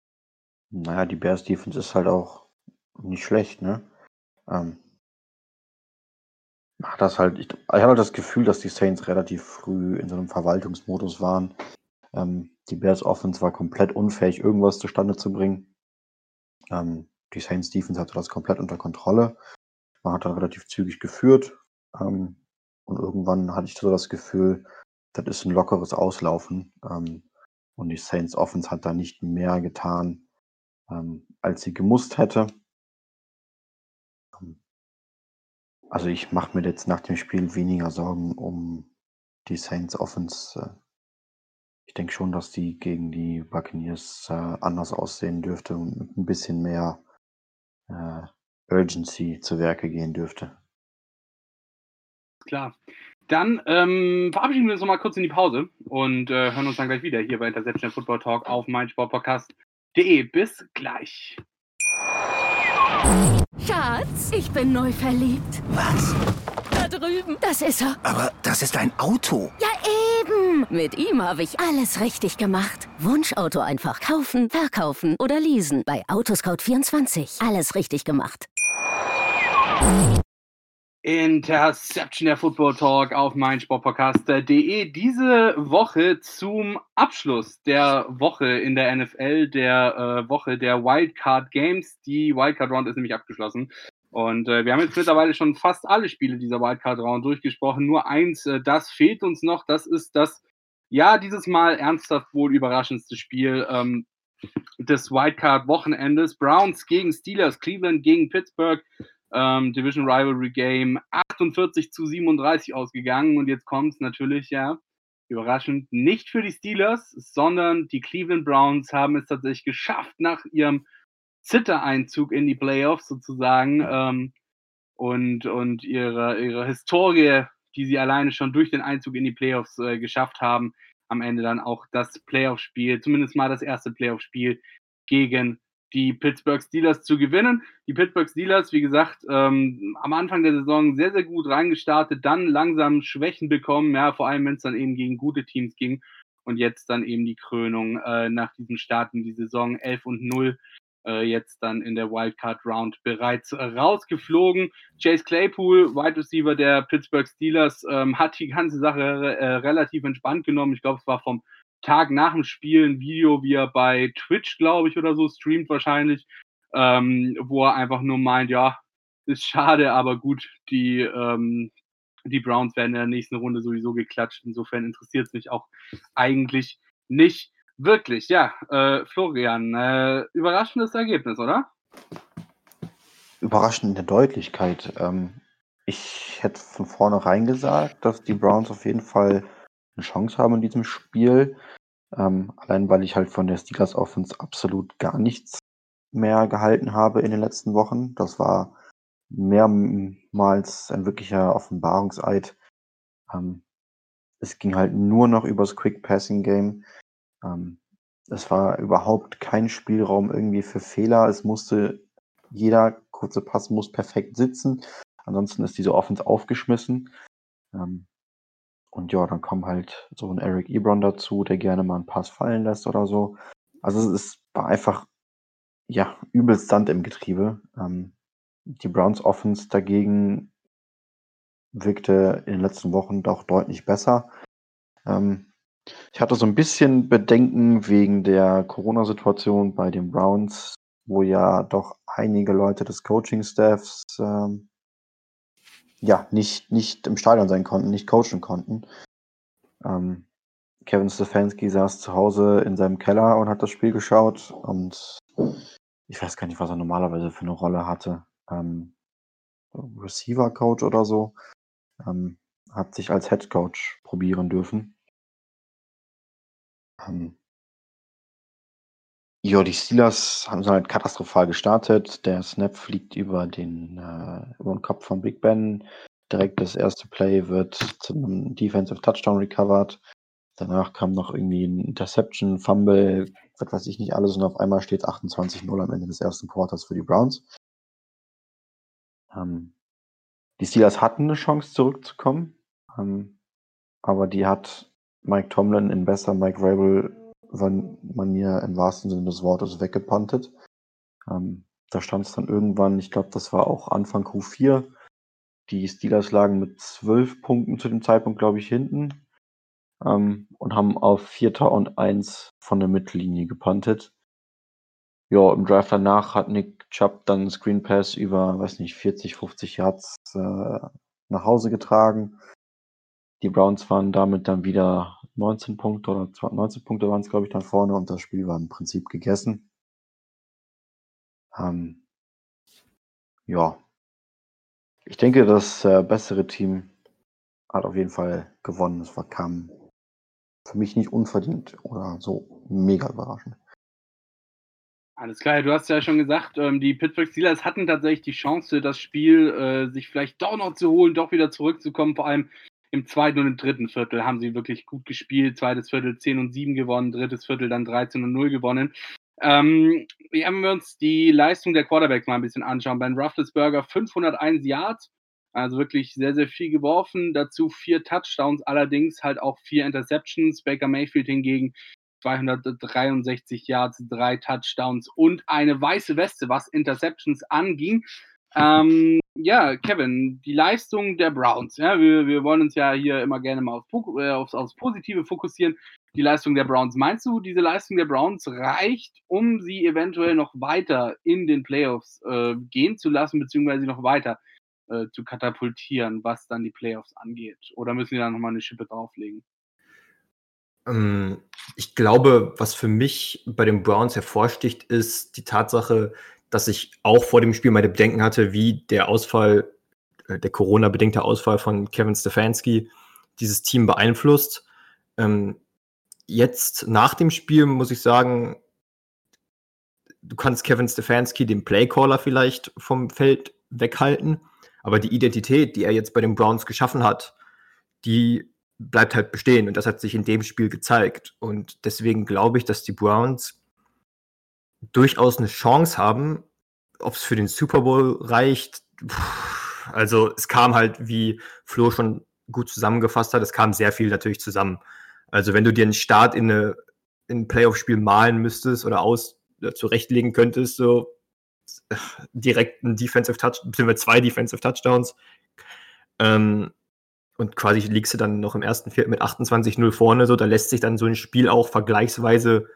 Naja, die Bears Defense ist halt auch nicht schlecht, ne? Ähm, das halt, ich, ich habe halt das Gefühl, dass die Saints relativ früh in so einem Verwaltungsmodus waren. Ähm, die Bears Offense war komplett unfähig, irgendwas zustande zu bringen. Ähm, die Saints Defense hatte das komplett unter Kontrolle. Man hat dann relativ zügig geführt. Ähm, und irgendwann hatte ich so das Gefühl, das ist ein lockeres Auslaufen. Ähm, und die Saints Offense hat da nicht mehr getan, ähm, als sie gemusst hätte. Also ich mache mir jetzt nach dem Spiel weniger Sorgen um die Saints Offense. Äh, ich denke schon, dass die gegen die Buccaneers äh, anders aussehen dürfte und mit ein bisschen mehr äh, Urgency zu Werke gehen dürfte. Klar. Dann ähm, verabschieden wir uns noch mal kurz in die Pause und äh, hören uns dann gleich wieder hier bei Interception Football Talk auf meinsportpodcast.de. Bis gleich. Schatz, ich bin neu verliebt. Was? Da drüben. Das ist er. Aber das ist ein Auto. Ja, Mit ihm habe ich alles richtig gemacht. Wunschauto einfach kaufen, verkaufen oder leasen. Bei Autoscout24. Alles richtig gemacht. Interception der Football Talk auf meinsportpodcast.de. Diese Woche zum Abschluss der Woche in der NFL, der äh, Woche der Wildcard Games. Die Wildcard Round ist nämlich abgeschlossen. Und äh, wir haben jetzt mittlerweile schon fast alle Spiele dieser Wildcard Round durchgesprochen. Nur eins, äh, das fehlt uns noch. Das ist das, ja, dieses Mal ernsthaft wohl überraschendste Spiel ähm, des Wildcard Wochenendes. Browns gegen Steelers, Cleveland gegen Pittsburgh ähm, Division Rivalry Game 48 zu 37 ausgegangen. Und jetzt kommt es natürlich, ja, überraschend, nicht für die Steelers, sondern die Cleveland Browns haben es tatsächlich geschafft, nach ihrem Zittereinzug in die Playoffs sozusagen ähm, und, und ihre, ihre Historie, die sie alleine schon durch den Einzug in die Playoffs äh, geschafft haben, am Ende dann auch das Playoff-Spiel, zumindest mal das erste Playoff-Spiel gegen die Pittsburgh Steelers zu gewinnen. Die Pittsburgh Steelers, wie gesagt, ähm, am Anfang der Saison sehr, sehr gut reingestartet, dann langsam Schwächen bekommen, ja, vor allem wenn es dann eben gegen gute Teams ging. Und jetzt dann eben die Krönung äh, nach diesem Start in die Saison 11 und 0 äh, jetzt dann in der Wildcard Round bereits rausgeflogen. Chase Claypool, Wide Receiver der Pittsburgh Steelers, ähm, hat die ganze Sache äh, relativ entspannt genommen. Ich glaube, es war vom Tag nach dem Spiel ein Video, wie er bei Twitch, glaube ich, oder so streamt wahrscheinlich, ähm, wo er einfach nur meint, ja, ist schade, aber gut, die, ähm, die Browns werden in der nächsten Runde sowieso geklatscht. Insofern interessiert es mich auch eigentlich nicht wirklich. Ja, äh, Florian, äh, überraschendes Ergebnis, oder? Überraschend in der Deutlichkeit. Ähm, ich hätte von vornherein gesagt, dass die Browns auf jeden Fall eine Chance haben in diesem Spiel. Ähm, allein weil ich halt von der Steelers Offense absolut gar nichts mehr gehalten habe in den letzten Wochen. Das war mehrmals ein wirklicher Offenbarungseid. Ähm, es ging halt nur noch übers Quick Passing Game. Ähm, es war überhaupt kein Spielraum irgendwie für Fehler. Es musste jeder kurze Pass muss perfekt sitzen. Ansonsten ist diese Offense aufgeschmissen. Ähm, und ja, dann kommt halt so ein Eric Ebron dazu, der gerne mal einen Pass fallen lässt oder so. Also es war einfach, ja, übelst Sand im Getriebe. Ähm, die Browns Offense dagegen wirkte in den letzten Wochen doch deutlich besser. Ähm, ich hatte so ein bisschen Bedenken wegen der Corona-Situation bei den Browns, wo ja doch einige Leute des Coaching-Staffs ähm, ja, nicht, nicht im Stadion sein konnten, nicht coachen konnten. Ähm, Kevin Stefanski saß zu Hause in seinem Keller und hat das Spiel geschaut und ich weiß gar nicht, was er normalerweise für eine Rolle hatte. Ähm, Receiver Coach oder so. Ähm, hat sich als Head Coach probieren dürfen. Ähm, ja, die Steelers haben so halt katastrophal gestartet. Der Snap fliegt über den, äh, über den Kopf von Big Ben. Direkt das erste Play wird zu einem Defensive Touchdown recovered. Danach kam noch irgendwie ein Interception, Fumble, was weiß ich nicht alles. Und auf einmal steht 28-0 am Ende des ersten Quarters für die Browns. Ähm, die Steelers hatten eine Chance zurückzukommen. Ähm, aber die hat Mike Tomlin in besser Mike Rabel Manier im wahrsten Sinne des Wortes weggepantet. Ähm, da stand es dann irgendwann, ich glaube, das war auch Anfang Q4. Die Steelers lagen mit zwölf Punkten zu dem Zeitpunkt, glaube ich, hinten ähm, und haben auf Vierter und Eins von der Mittellinie gepantet. Ja, im Draft danach hat Nick Chubb dann Screen Pass über, weiß nicht, 40, 50 Yards äh, nach Hause getragen. Die Browns waren damit dann wieder 19 Punkte oder 19 Punkte waren es, glaube ich, dann vorne und das Spiel war im Prinzip gegessen. Ähm, ja. Ich denke, das äh, bessere Team hat auf jeden Fall gewonnen. Es war kam für mich nicht unverdient oder so mega überraschend. Alles klar, du hast ja schon gesagt, ähm, die Pittsburgh Steelers hatten tatsächlich die Chance, das Spiel äh, sich vielleicht doch noch zu holen, doch wieder zurückzukommen. Vor allem im zweiten und im dritten Viertel haben sie wirklich gut gespielt. Zweites Viertel 10 und 7 gewonnen, drittes Viertel dann 13 und 0 gewonnen. Ähm, wenn wir uns die Leistung der Quarterbacks mal ein bisschen anschauen. Ben Roethlisberger 501 Yards, also wirklich sehr, sehr viel geworfen. Dazu vier Touchdowns, allerdings halt auch vier Interceptions. Baker Mayfield hingegen 263 Yards, drei Touchdowns und eine weiße Weste, was Interceptions anging. Ähm, ja, Kevin, die Leistung der Browns. Ja, wir, wir wollen uns ja hier immer gerne mal auf, äh, aufs, aufs Positive fokussieren. Die Leistung der Browns. Meinst du, diese Leistung der Browns reicht, um sie eventuell noch weiter in den Playoffs äh, gehen zu lassen, beziehungsweise noch weiter äh, zu katapultieren, was dann die Playoffs angeht? Oder müssen wir da nochmal eine Schippe drauflegen? Ähm, ich glaube, was für mich bei den Browns hervorsticht, ist die Tatsache, dass ich auch vor dem Spiel meine Bedenken hatte, wie der Ausfall, äh, der Corona-bedingte Ausfall von Kevin Stefanski dieses Team beeinflusst. Ähm, jetzt nach dem Spiel muss ich sagen, du kannst Kevin Stefanski, den Playcaller, vielleicht vom Feld weghalten, aber die Identität, die er jetzt bei den Browns geschaffen hat, die bleibt halt bestehen und das hat sich in dem Spiel gezeigt. Und deswegen glaube ich, dass die Browns durchaus eine Chance haben, ob es für den Super Bowl reicht. Also es kam halt, wie Flo schon gut zusammengefasst hat, es kam sehr viel natürlich zusammen. Also wenn du dir einen Start in, eine, in ein Playoff-Spiel malen müsstest oder aus oder zurechtlegen könntest, so direkt ein Defensive Touch, beziehungsweise zwei Defensive Touchdowns, ähm, und quasi liegst du dann noch im ersten Viertel mit 28-0 vorne, so, da lässt sich dann so ein Spiel auch vergleichsweise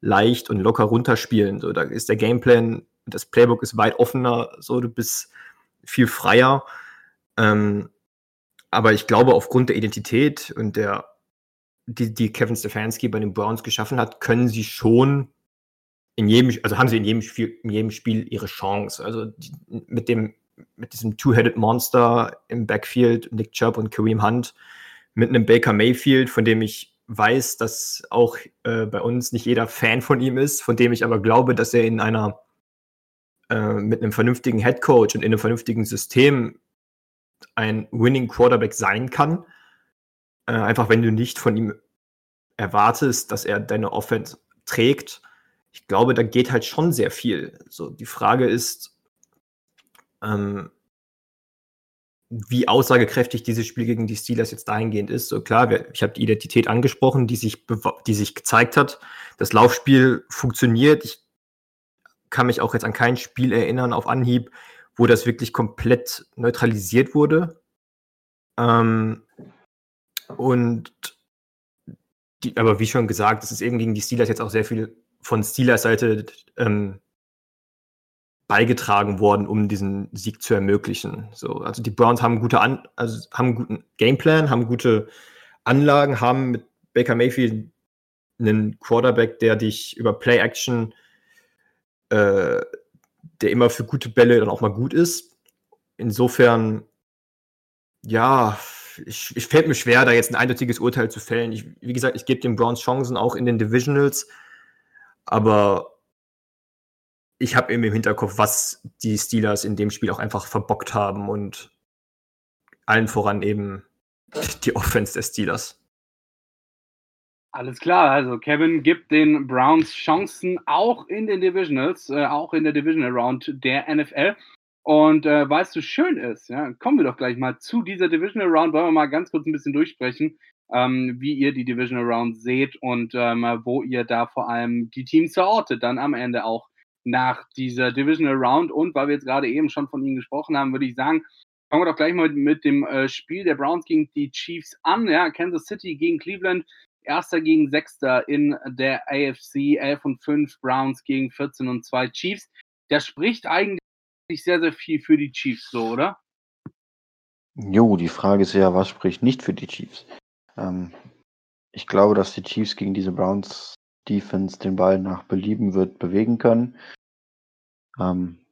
leicht und locker runterspielen. So, da ist der Gameplan, das Playbook ist weit offener, so, du bist viel freier. Ähm, aber ich glaube, aufgrund der Identität und der, die, die Kevin Stefanski bei den Browns geschaffen hat, können sie schon in jedem, also haben sie in jedem Spiel, in jedem Spiel ihre Chance. Also die, mit dem mit diesem Two-Headed Monster im Backfield, Nick Chubb und Kareem Hunt, mit einem Baker Mayfield, von dem ich weiß, dass auch äh, bei uns nicht jeder Fan von ihm ist, von dem ich aber glaube, dass er in einer äh, mit einem vernünftigen Head Coach und in einem vernünftigen System ein Winning Quarterback sein kann. Äh, einfach wenn du nicht von ihm erwartest, dass er deine Offense trägt. Ich glaube, da geht halt schon sehr viel. So, die Frage ist, ähm, wie aussagekräftig dieses Spiel gegen die Steelers jetzt dahingehend ist. So klar, ich habe die Identität angesprochen, die sich, die sich gezeigt hat. Das Laufspiel funktioniert. Ich kann mich auch jetzt an kein Spiel erinnern auf Anhieb, wo das wirklich komplett neutralisiert wurde. Ähm, und die, aber wie schon gesagt, es ist eben gegen die Steelers jetzt auch sehr viel von Steelers Seite ähm, beigetragen worden, um diesen Sieg zu ermöglichen. So, also die Browns haben gute An also haben einen guten Gameplan, haben gute Anlagen, haben mit Baker Mayfield einen Quarterback, der dich über Play Action, äh, der immer für gute Bälle dann auch mal gut ist. Insofern, ja, ich, ich fällt mir schwer, da jetzt ein eindeutiges Urteil zu fällen. Ich, wie gesagt, ich gebe den Browns Chancen auch in den Divisionals, aber ich habe eben im Hinterkopf, was die Steelers in dem Spiel auch einfach verbockt haben und allen voran eben die Offense der Steelers. Alles klar, also Kevin gibt den Browns Chancen auch in den Divisionals, äh, auch in der Divisional Round der NFL. Und äh, weil es so schön ist, ja, kommen wir doch gleich mal zu dieser Divisional Round. Wollen wir mal ganz kurz ein bisschen durchsprechen, ähm, wie ihr die Divisional Round seht und ähm, wo ihr da vor allem die Teams verortet, dann am Ende auch nach dieser Divisional Round. Und weil wir jetzt gerade eben schon von Ihnen gesprochen haben, würde ich sagen, fangen wir doch gleich mal mit dem äh, Spiel der Browns gegen die Chiefs an. Ja, Kansas City gegen Cleveland. Erster gegen Sechster in der AFC, 11 und 5 Browns gegen 14 und 2 Chiefs. Das spricht eigentlich sehr, sehr viel für die Chiefs, so, oder? Jo, die Frage ist ja, was spricht nicht für die Chiefs? Ähm, ich glaube, dass die Chiefs gegen diese Browns Defense den Ball nach Belieben wird bewegen können. Ähm,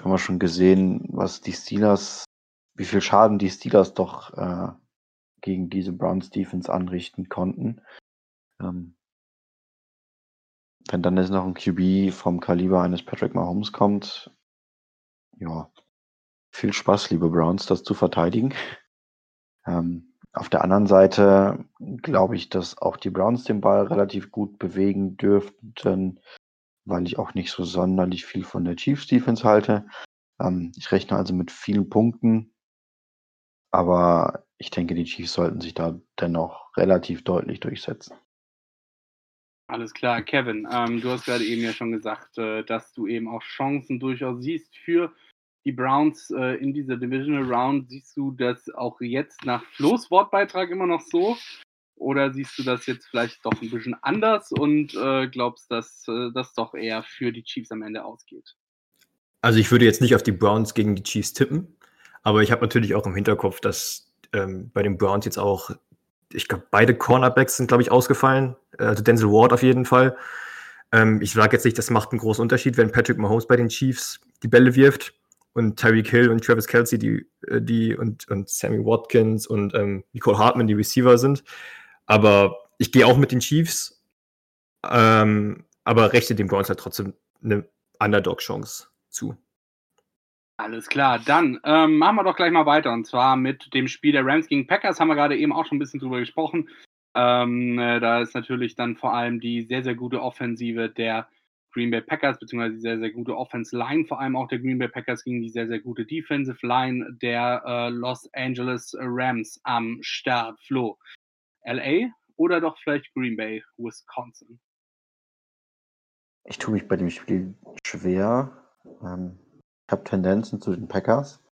haben wir schon gesehen, was die Steelers, wie viel Schaden die Steelers doch äh, gegen diese Browns Defense anrichten konnten. Ähm, wenn dann jetzt noch ein QB vom Kaliber eines Patrick Mahomes kommt, ja, viel Spaß, liebe Browns, das zu verteidigen. Ähm, auf der anderen Seite glaube ich, dass auch die Browns den Ball relativ gut bewegen dürften, weil ich auch nicht so sonderlich viel von der Chiefs Defense halte. Ähm, ich rechne also mit vielen Punkten, aber ich denke, die Chiefs sollten sich da dennoch relativ deutlich durchsetzen. Alles klar, Kevin, ähm, du hast gerade eben ja schon gesagt, äh, dass du eben auch Chancen durchaus siehst für die Browns äh, in dieser Divisional Round. Siehst du das auch jetzt nach Flo's Wortbeitrag immer noch so? Oder siehst du das jetzt vielleicht doch ein bisschen anders und äh, glaubst, dass äh, das doch eher für die Chiefs am Ende ausgeht? Also ich würde jetzt nicht auf die Browns gegen die Chiefs tippen, aber ich habe natürlich auch im Hinterkopf, dass ähm, bei den Browns jetzt auch, ich glaube, beide Cornerbacks sind, glaube ich, ausgefallen. Also Denzel Ward auf jeden Fall. Ähm, ich sage jetzt nicht, das macht einen großen Unterschied, wenn Patrick Mahomes bei den Chiefs die Bälle wirft und Tyreek Hill und Travis Kelsey die, äh, die und, und Sammy Watkins und ähm, Nicole Hartman die Receiver sind. Aber ich gehe auch mit den Chiefs, ähm, aber rechne dem Browns halt trotzdem eine Underdog-Chance zu. Alles klar, dann ähm, machen wir doch gleich mal weiter und zwar mit dem Spiel der Rams gegen Packers. Haben wir gerade eben auch schon ein bisschen drüber gesprochen. Ähm, äh, da ist natürlich dann vor allem die sehr, sehr gute Offensive der Green Bay Packers, beziehungsweise die sehr, sehr gute Offense Line, vor allem auch der Green Bay Packers gegen die sehr, sehr gute Defensive Line der äh, Los Angeles Rams am Start. Flo, LA oder doch vielleicht Green Bay, Wisconsin? Ich tue mich bei dem Spiel schwer. Ähm, ich habe Tendenzen zu den Packers.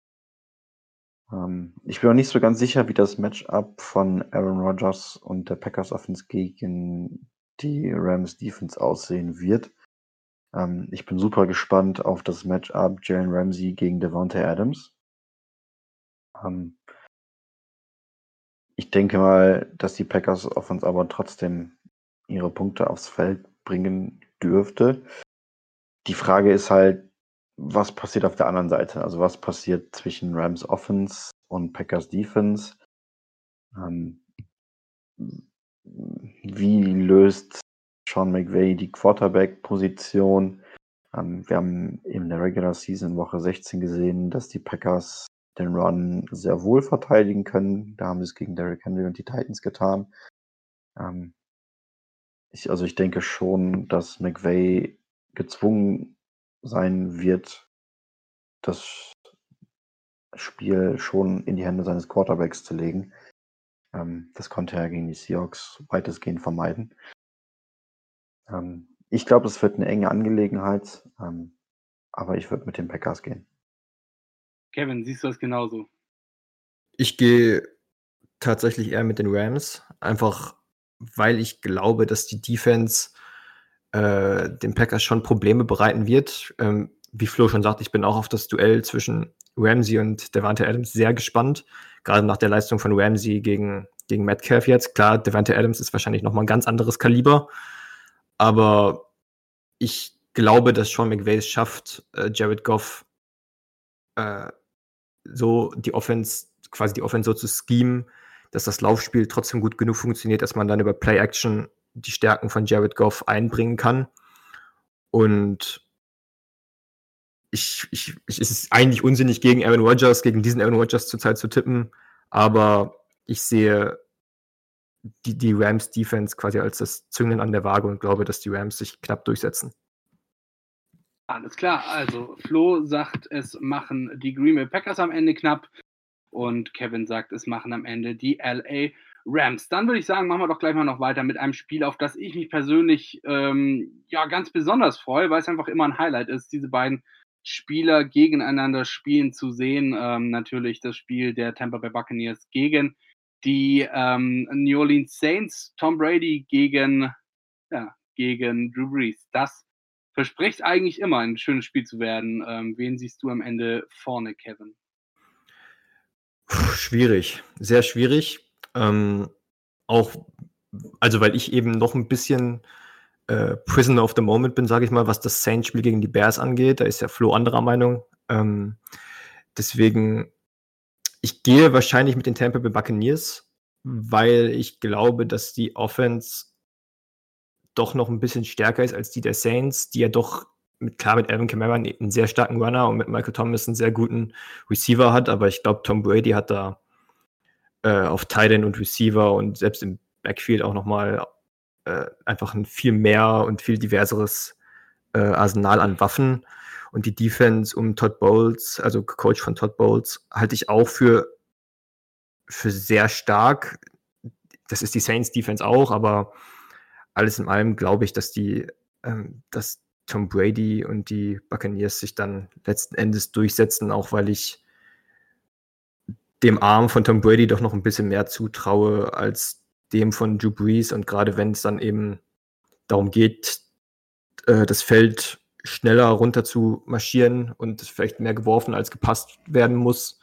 Ähm, ich bin auch nicht so ganz sicher, wie das Matchup von Aaron Rodgers und der Packers Offense gegen die Rams Defense aussehen wird. Ähm, ich bin super gespannt auf das Matchup Jalen Ramsey gegen Devontae Adams. Ähm, ich denke mal, dass die Packers Offense aber trotzdem ihre Punkte aufs Feld bringen dürfte. Die Frage ist halt, was passiert auf der anderen Seite? Also was passiert zwischen Rams Offense und Packers Defense? Ähm, wie löst Sean McVay die Quarterback-Position? Ähm, wir haben in der Regular Season Woche 16 gesehen, dass die Packers den Run sehr wohl verteidigen können. Da haben sie es gegen Derrick Henry und die Titans getan. Ähm, ich, also ich denke schon, dass McVay gezwungen sein wird, das Spiel schon in die Hände seines Quarterbacks zu legen. Ähm, das konnte er gegen die Seahawks weitestgehend vermeiden. Ähm, ich glaube, es wird eine enge Angelegenheit, ähm, aber ich würde mit den Packers gehen. Kevin, siehst du das genauso? Ich gehe tatsächlich eher mit den Rams, einfach weil ich glaube, dass die Defense äh, den Packers schon Probleme bereiten wird. Ähm, wie Flo schon sagt, ich bin auch auf das Duell zwischen Ramsey und Devante Adams sehr gespannt. Gerade nach der Leistung von Ramsey gegen, gegen Metcalf jetzt. Klar, Devante Adams ist wahrscheinlich nochmal ein ganz anderes Kaliber. Aber ich glaube, dass Sean McVay es schafft, äh, Jared Goff äh, so die Offense, quasi die Offense so zu schemen, dass das Laufspiel trotzdem gut genug funktioniert, dass man dann über Play-Action die Stärken von Jared Goff einbringen kann. Und ich, ich, ich, es ist eigentlich unsinnig, gegen Aaron Rodgers, gegen diesen Aaron Rodgers zurzeit zu tippen, aber ich sehe die, die Rams Defense quasi als das Züngeln an der Waage und glaube, dass die Rams sich knapp durchsetzen. Alles klar, also Flo sagt, es machen die Green Bay Packers am Ende knapp und Kevin sagt, es machen am Ende die LA Rams. Dann würde ich sagen, machen wir doch gleich mal noch weiter mit einem Spiel, auf das ich mich persönlich ähm, ja ganz besonders freue, weil es einfach immer ein Highlight ist, diese beiden Spieler gegeneinander spielen zu sehen. Ähm, natürlich das Spiel der Tampa Bay Buccaneers gegen die ähm, New Orleans Saints, Tom Brady gegen, ja, gegen Drew Brees. Das verspricht eigentlich immer ein schönes Spiel zu werden. Ähm, wen siehst du am Ende vorne, Kevin? Schwierig, sehr schwierig. Ähm, auch, also weil ich eben noch ein bisschen äh, Prisoner of the Moment bin, sage ich mal, was das Saints-Spiel gegen die Bears angeht. Da ist ja Flo anderer Meinung. Ähm, deswegen, ich gehe wahrscheinlich mit den Tampa Bay Buccaneers, weil ich glaube, dass die Offense doch noch ein bisschen stärker ist als die der Saints, die ja doch mit, klar mit Alvin Kamara einen sehr starken Runner und mit Michael Thomas einen sehr guten Receiver hat, aber ich glaube, Tom Brady hat da äh, auf Tight End und Receiver und selbst im Backfield auch nochmal äh, einfach ein viel mehr und viel diverseres äh, Arsenal an Waffen. Und die Defense um Todd Bowles, also Coach von Todd Bowles, halte ich auch für, für sehr stark. Das ist die Saints Defense auch, aber alles in allem glaube ich, dass die, ähm, dass Tom Brady und die Buccaneers sich dann letzten Endes durchsetzen, auch weil ich dem Arm von Tom Brady doch noch ein bisschen mehr zutraue als dem von Drew Brees. Und gerade wenn es dann eben darum geht, äh, das Feld schneller runter zu marschieren und vielleicht mehr geworfen als gepasst werden muss,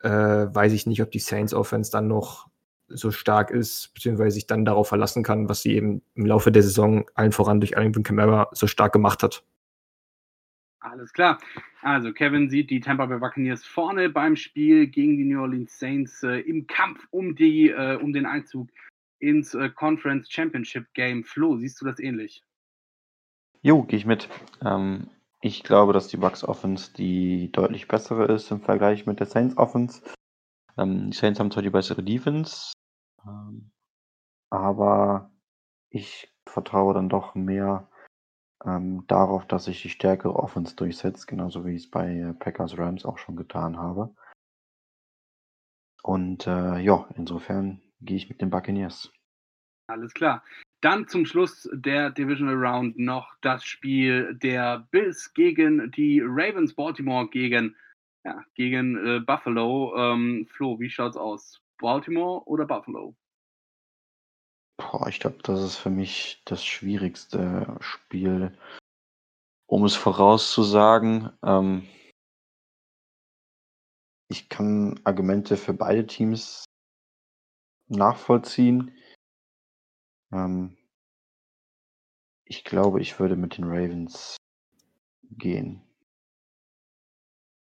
äh, weiß ich nicht, ob die Saints Offense dann noch so stark ist, beziehungsweise sich dann darauf verlassen kann, was sie eben im Laufe der Saison allen voran durch Alvin Kamara so stark gemacht hat. Alles klar. Also Kevin sieht die Tampa Bay Buccaneers vorne beim Spiel gegen die New Orleans Saints äh, im Kampf um die äh, um den Einzug ins äh, Conference Championship Game. Flo, siehst du das ähnlich? Jo, gehe ich mit. Ähm, ich glaube, dass die Bucks Offense die deutlich bessere ist im Vergleich mit der Saints Offense. Ähm, die Saints haben zwar die bessere Defense, ähm, aber ich vertraue dann doch mehr ähm, darauf, dass sich die stärkere Offense durchsetzt, genauso wie ich es bei Packers Rams auch schon getan habe. Und äh, ja, insofern gehe ich mit den Buccaneers. Alles klar. Dann zum Schluss der Divisional Round noch das Spiel der Bills gegen die Ravens, Baltimore gegen, ja, gegen äh, Buffalo. Ähm, Flo, wie schaut's aus? Baltimore oder Buffalo? Boah, ich glaube, das ist für mich das schwierigste Spiel, um es vorauszusagen. Ähm, ich kann Argumente für beide Teams nachvollziehen. Ähm, ich glaube, ich würde mit den Ravens gehen.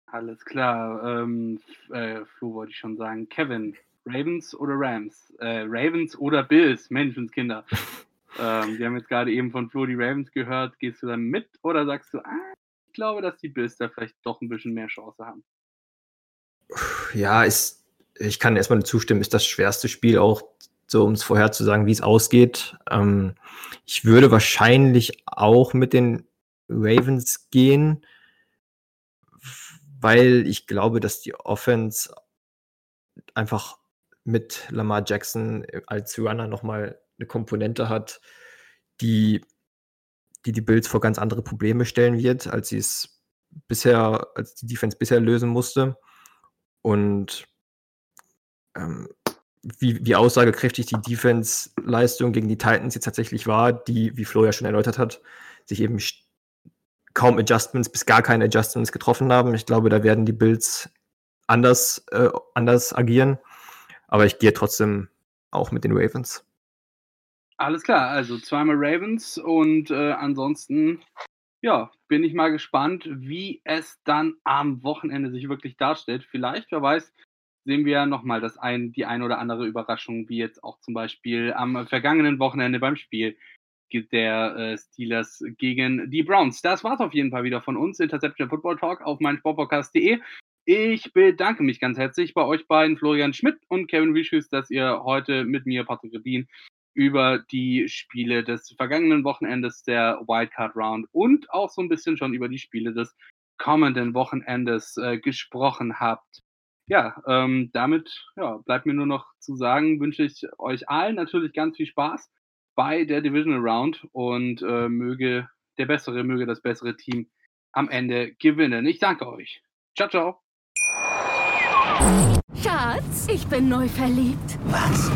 Alles klar. Ähm, äh, Flo wollte ich schon sagen. Kevin, Ravens oder Rams? Äh, Ravens oder Bills? Menschenskinder. ähm, wir haben jetzt gerade eben von Flo die Ravens gehört. Gehst du dann mit oder sagst du, ah, ich glaube, dass die Bills da vielleicht doch ein bisschen mehr Chance haben? Ja, ist, ich kann erstmal zustimmen, ist das schwerste Spiel auch, so um es vorherzusagen, wie es ausgeht. Ähm, ich würde wahrscheinlich auch mit den Ravens gehen, weil ich glaube, dass die Offense einfach mit Lamar Jackson als Runner nochmal eine Komponente hat, die, die die Bills vor ganz andere Probleme stellen wird, als sie es bisher, als die Defense bisher lösen musste. Und ähm, wie, wie aussagekräftig die Defense-Leistung gegen die Titans jetzt tatsächlich war, die, wie Flo ja schon erläutert hat, sich eben kaum Adjustments bis gar keine Adjustments getroffen haben. Ich glaube, da werden die Bills anders, äh, anders agieren. Aber ich gehe trotzdem auch mit den Ravens. Alles klar, also zweimal Ravens und äh, ansonsten, ja, bin ich mal gespannt, wie es dann am Wochenende sich wirklich darstellt. Vielleicht, wer weiß, sehen wir nochmal das ein, die ein oder andere Überraschung, wie jetzt auch zum Beispiel am vergangenen Wochenende beim Spiel der äh, Steelers gegen die Browns. Das war's auf jeden Fall wieder von uns, Interception Football Talk auf meinsportpodcast.de. Ich bedanke mich ganz herzlich bei euch beiden, Florian Schmidt und Kevin Wischus, dass ihr heute mit mir, Patrick Redin, über die Spiele des vergangenen Wochenendes der Wildcard Round und auch so ein bisschen schon über die Spiele des kommenden Wochenendes äh, gesprochen habt. Ja, ähm, damit ja, bleibt mir nur noch zu sagen, wünsche ich euch allen natürlich ganz viel Spaß bei der Divisional Round und äh, möge der bessere, möge das bessere Team am Ende gewinnen. Ich danke euch. Ciao, ciao. Schatz, ich bin neu verliebt. Was?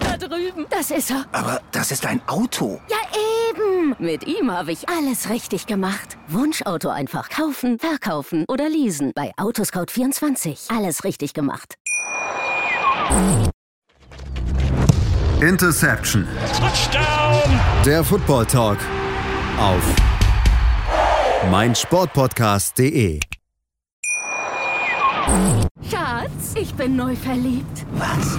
Da drüben. Das ist er. Aber das ist ein Auto. Ja, eben. Mit ihm habe ich alles richtig gemacht. Wunschauto einfach kaufen, verkaufen oder leasen. Bei Autoscout24. Alles richtig gemacht. Interception. Touchdown! Der Football Talk. Auf meinsportpodcast.de. Schatz, ich bin neu verliebt. Was?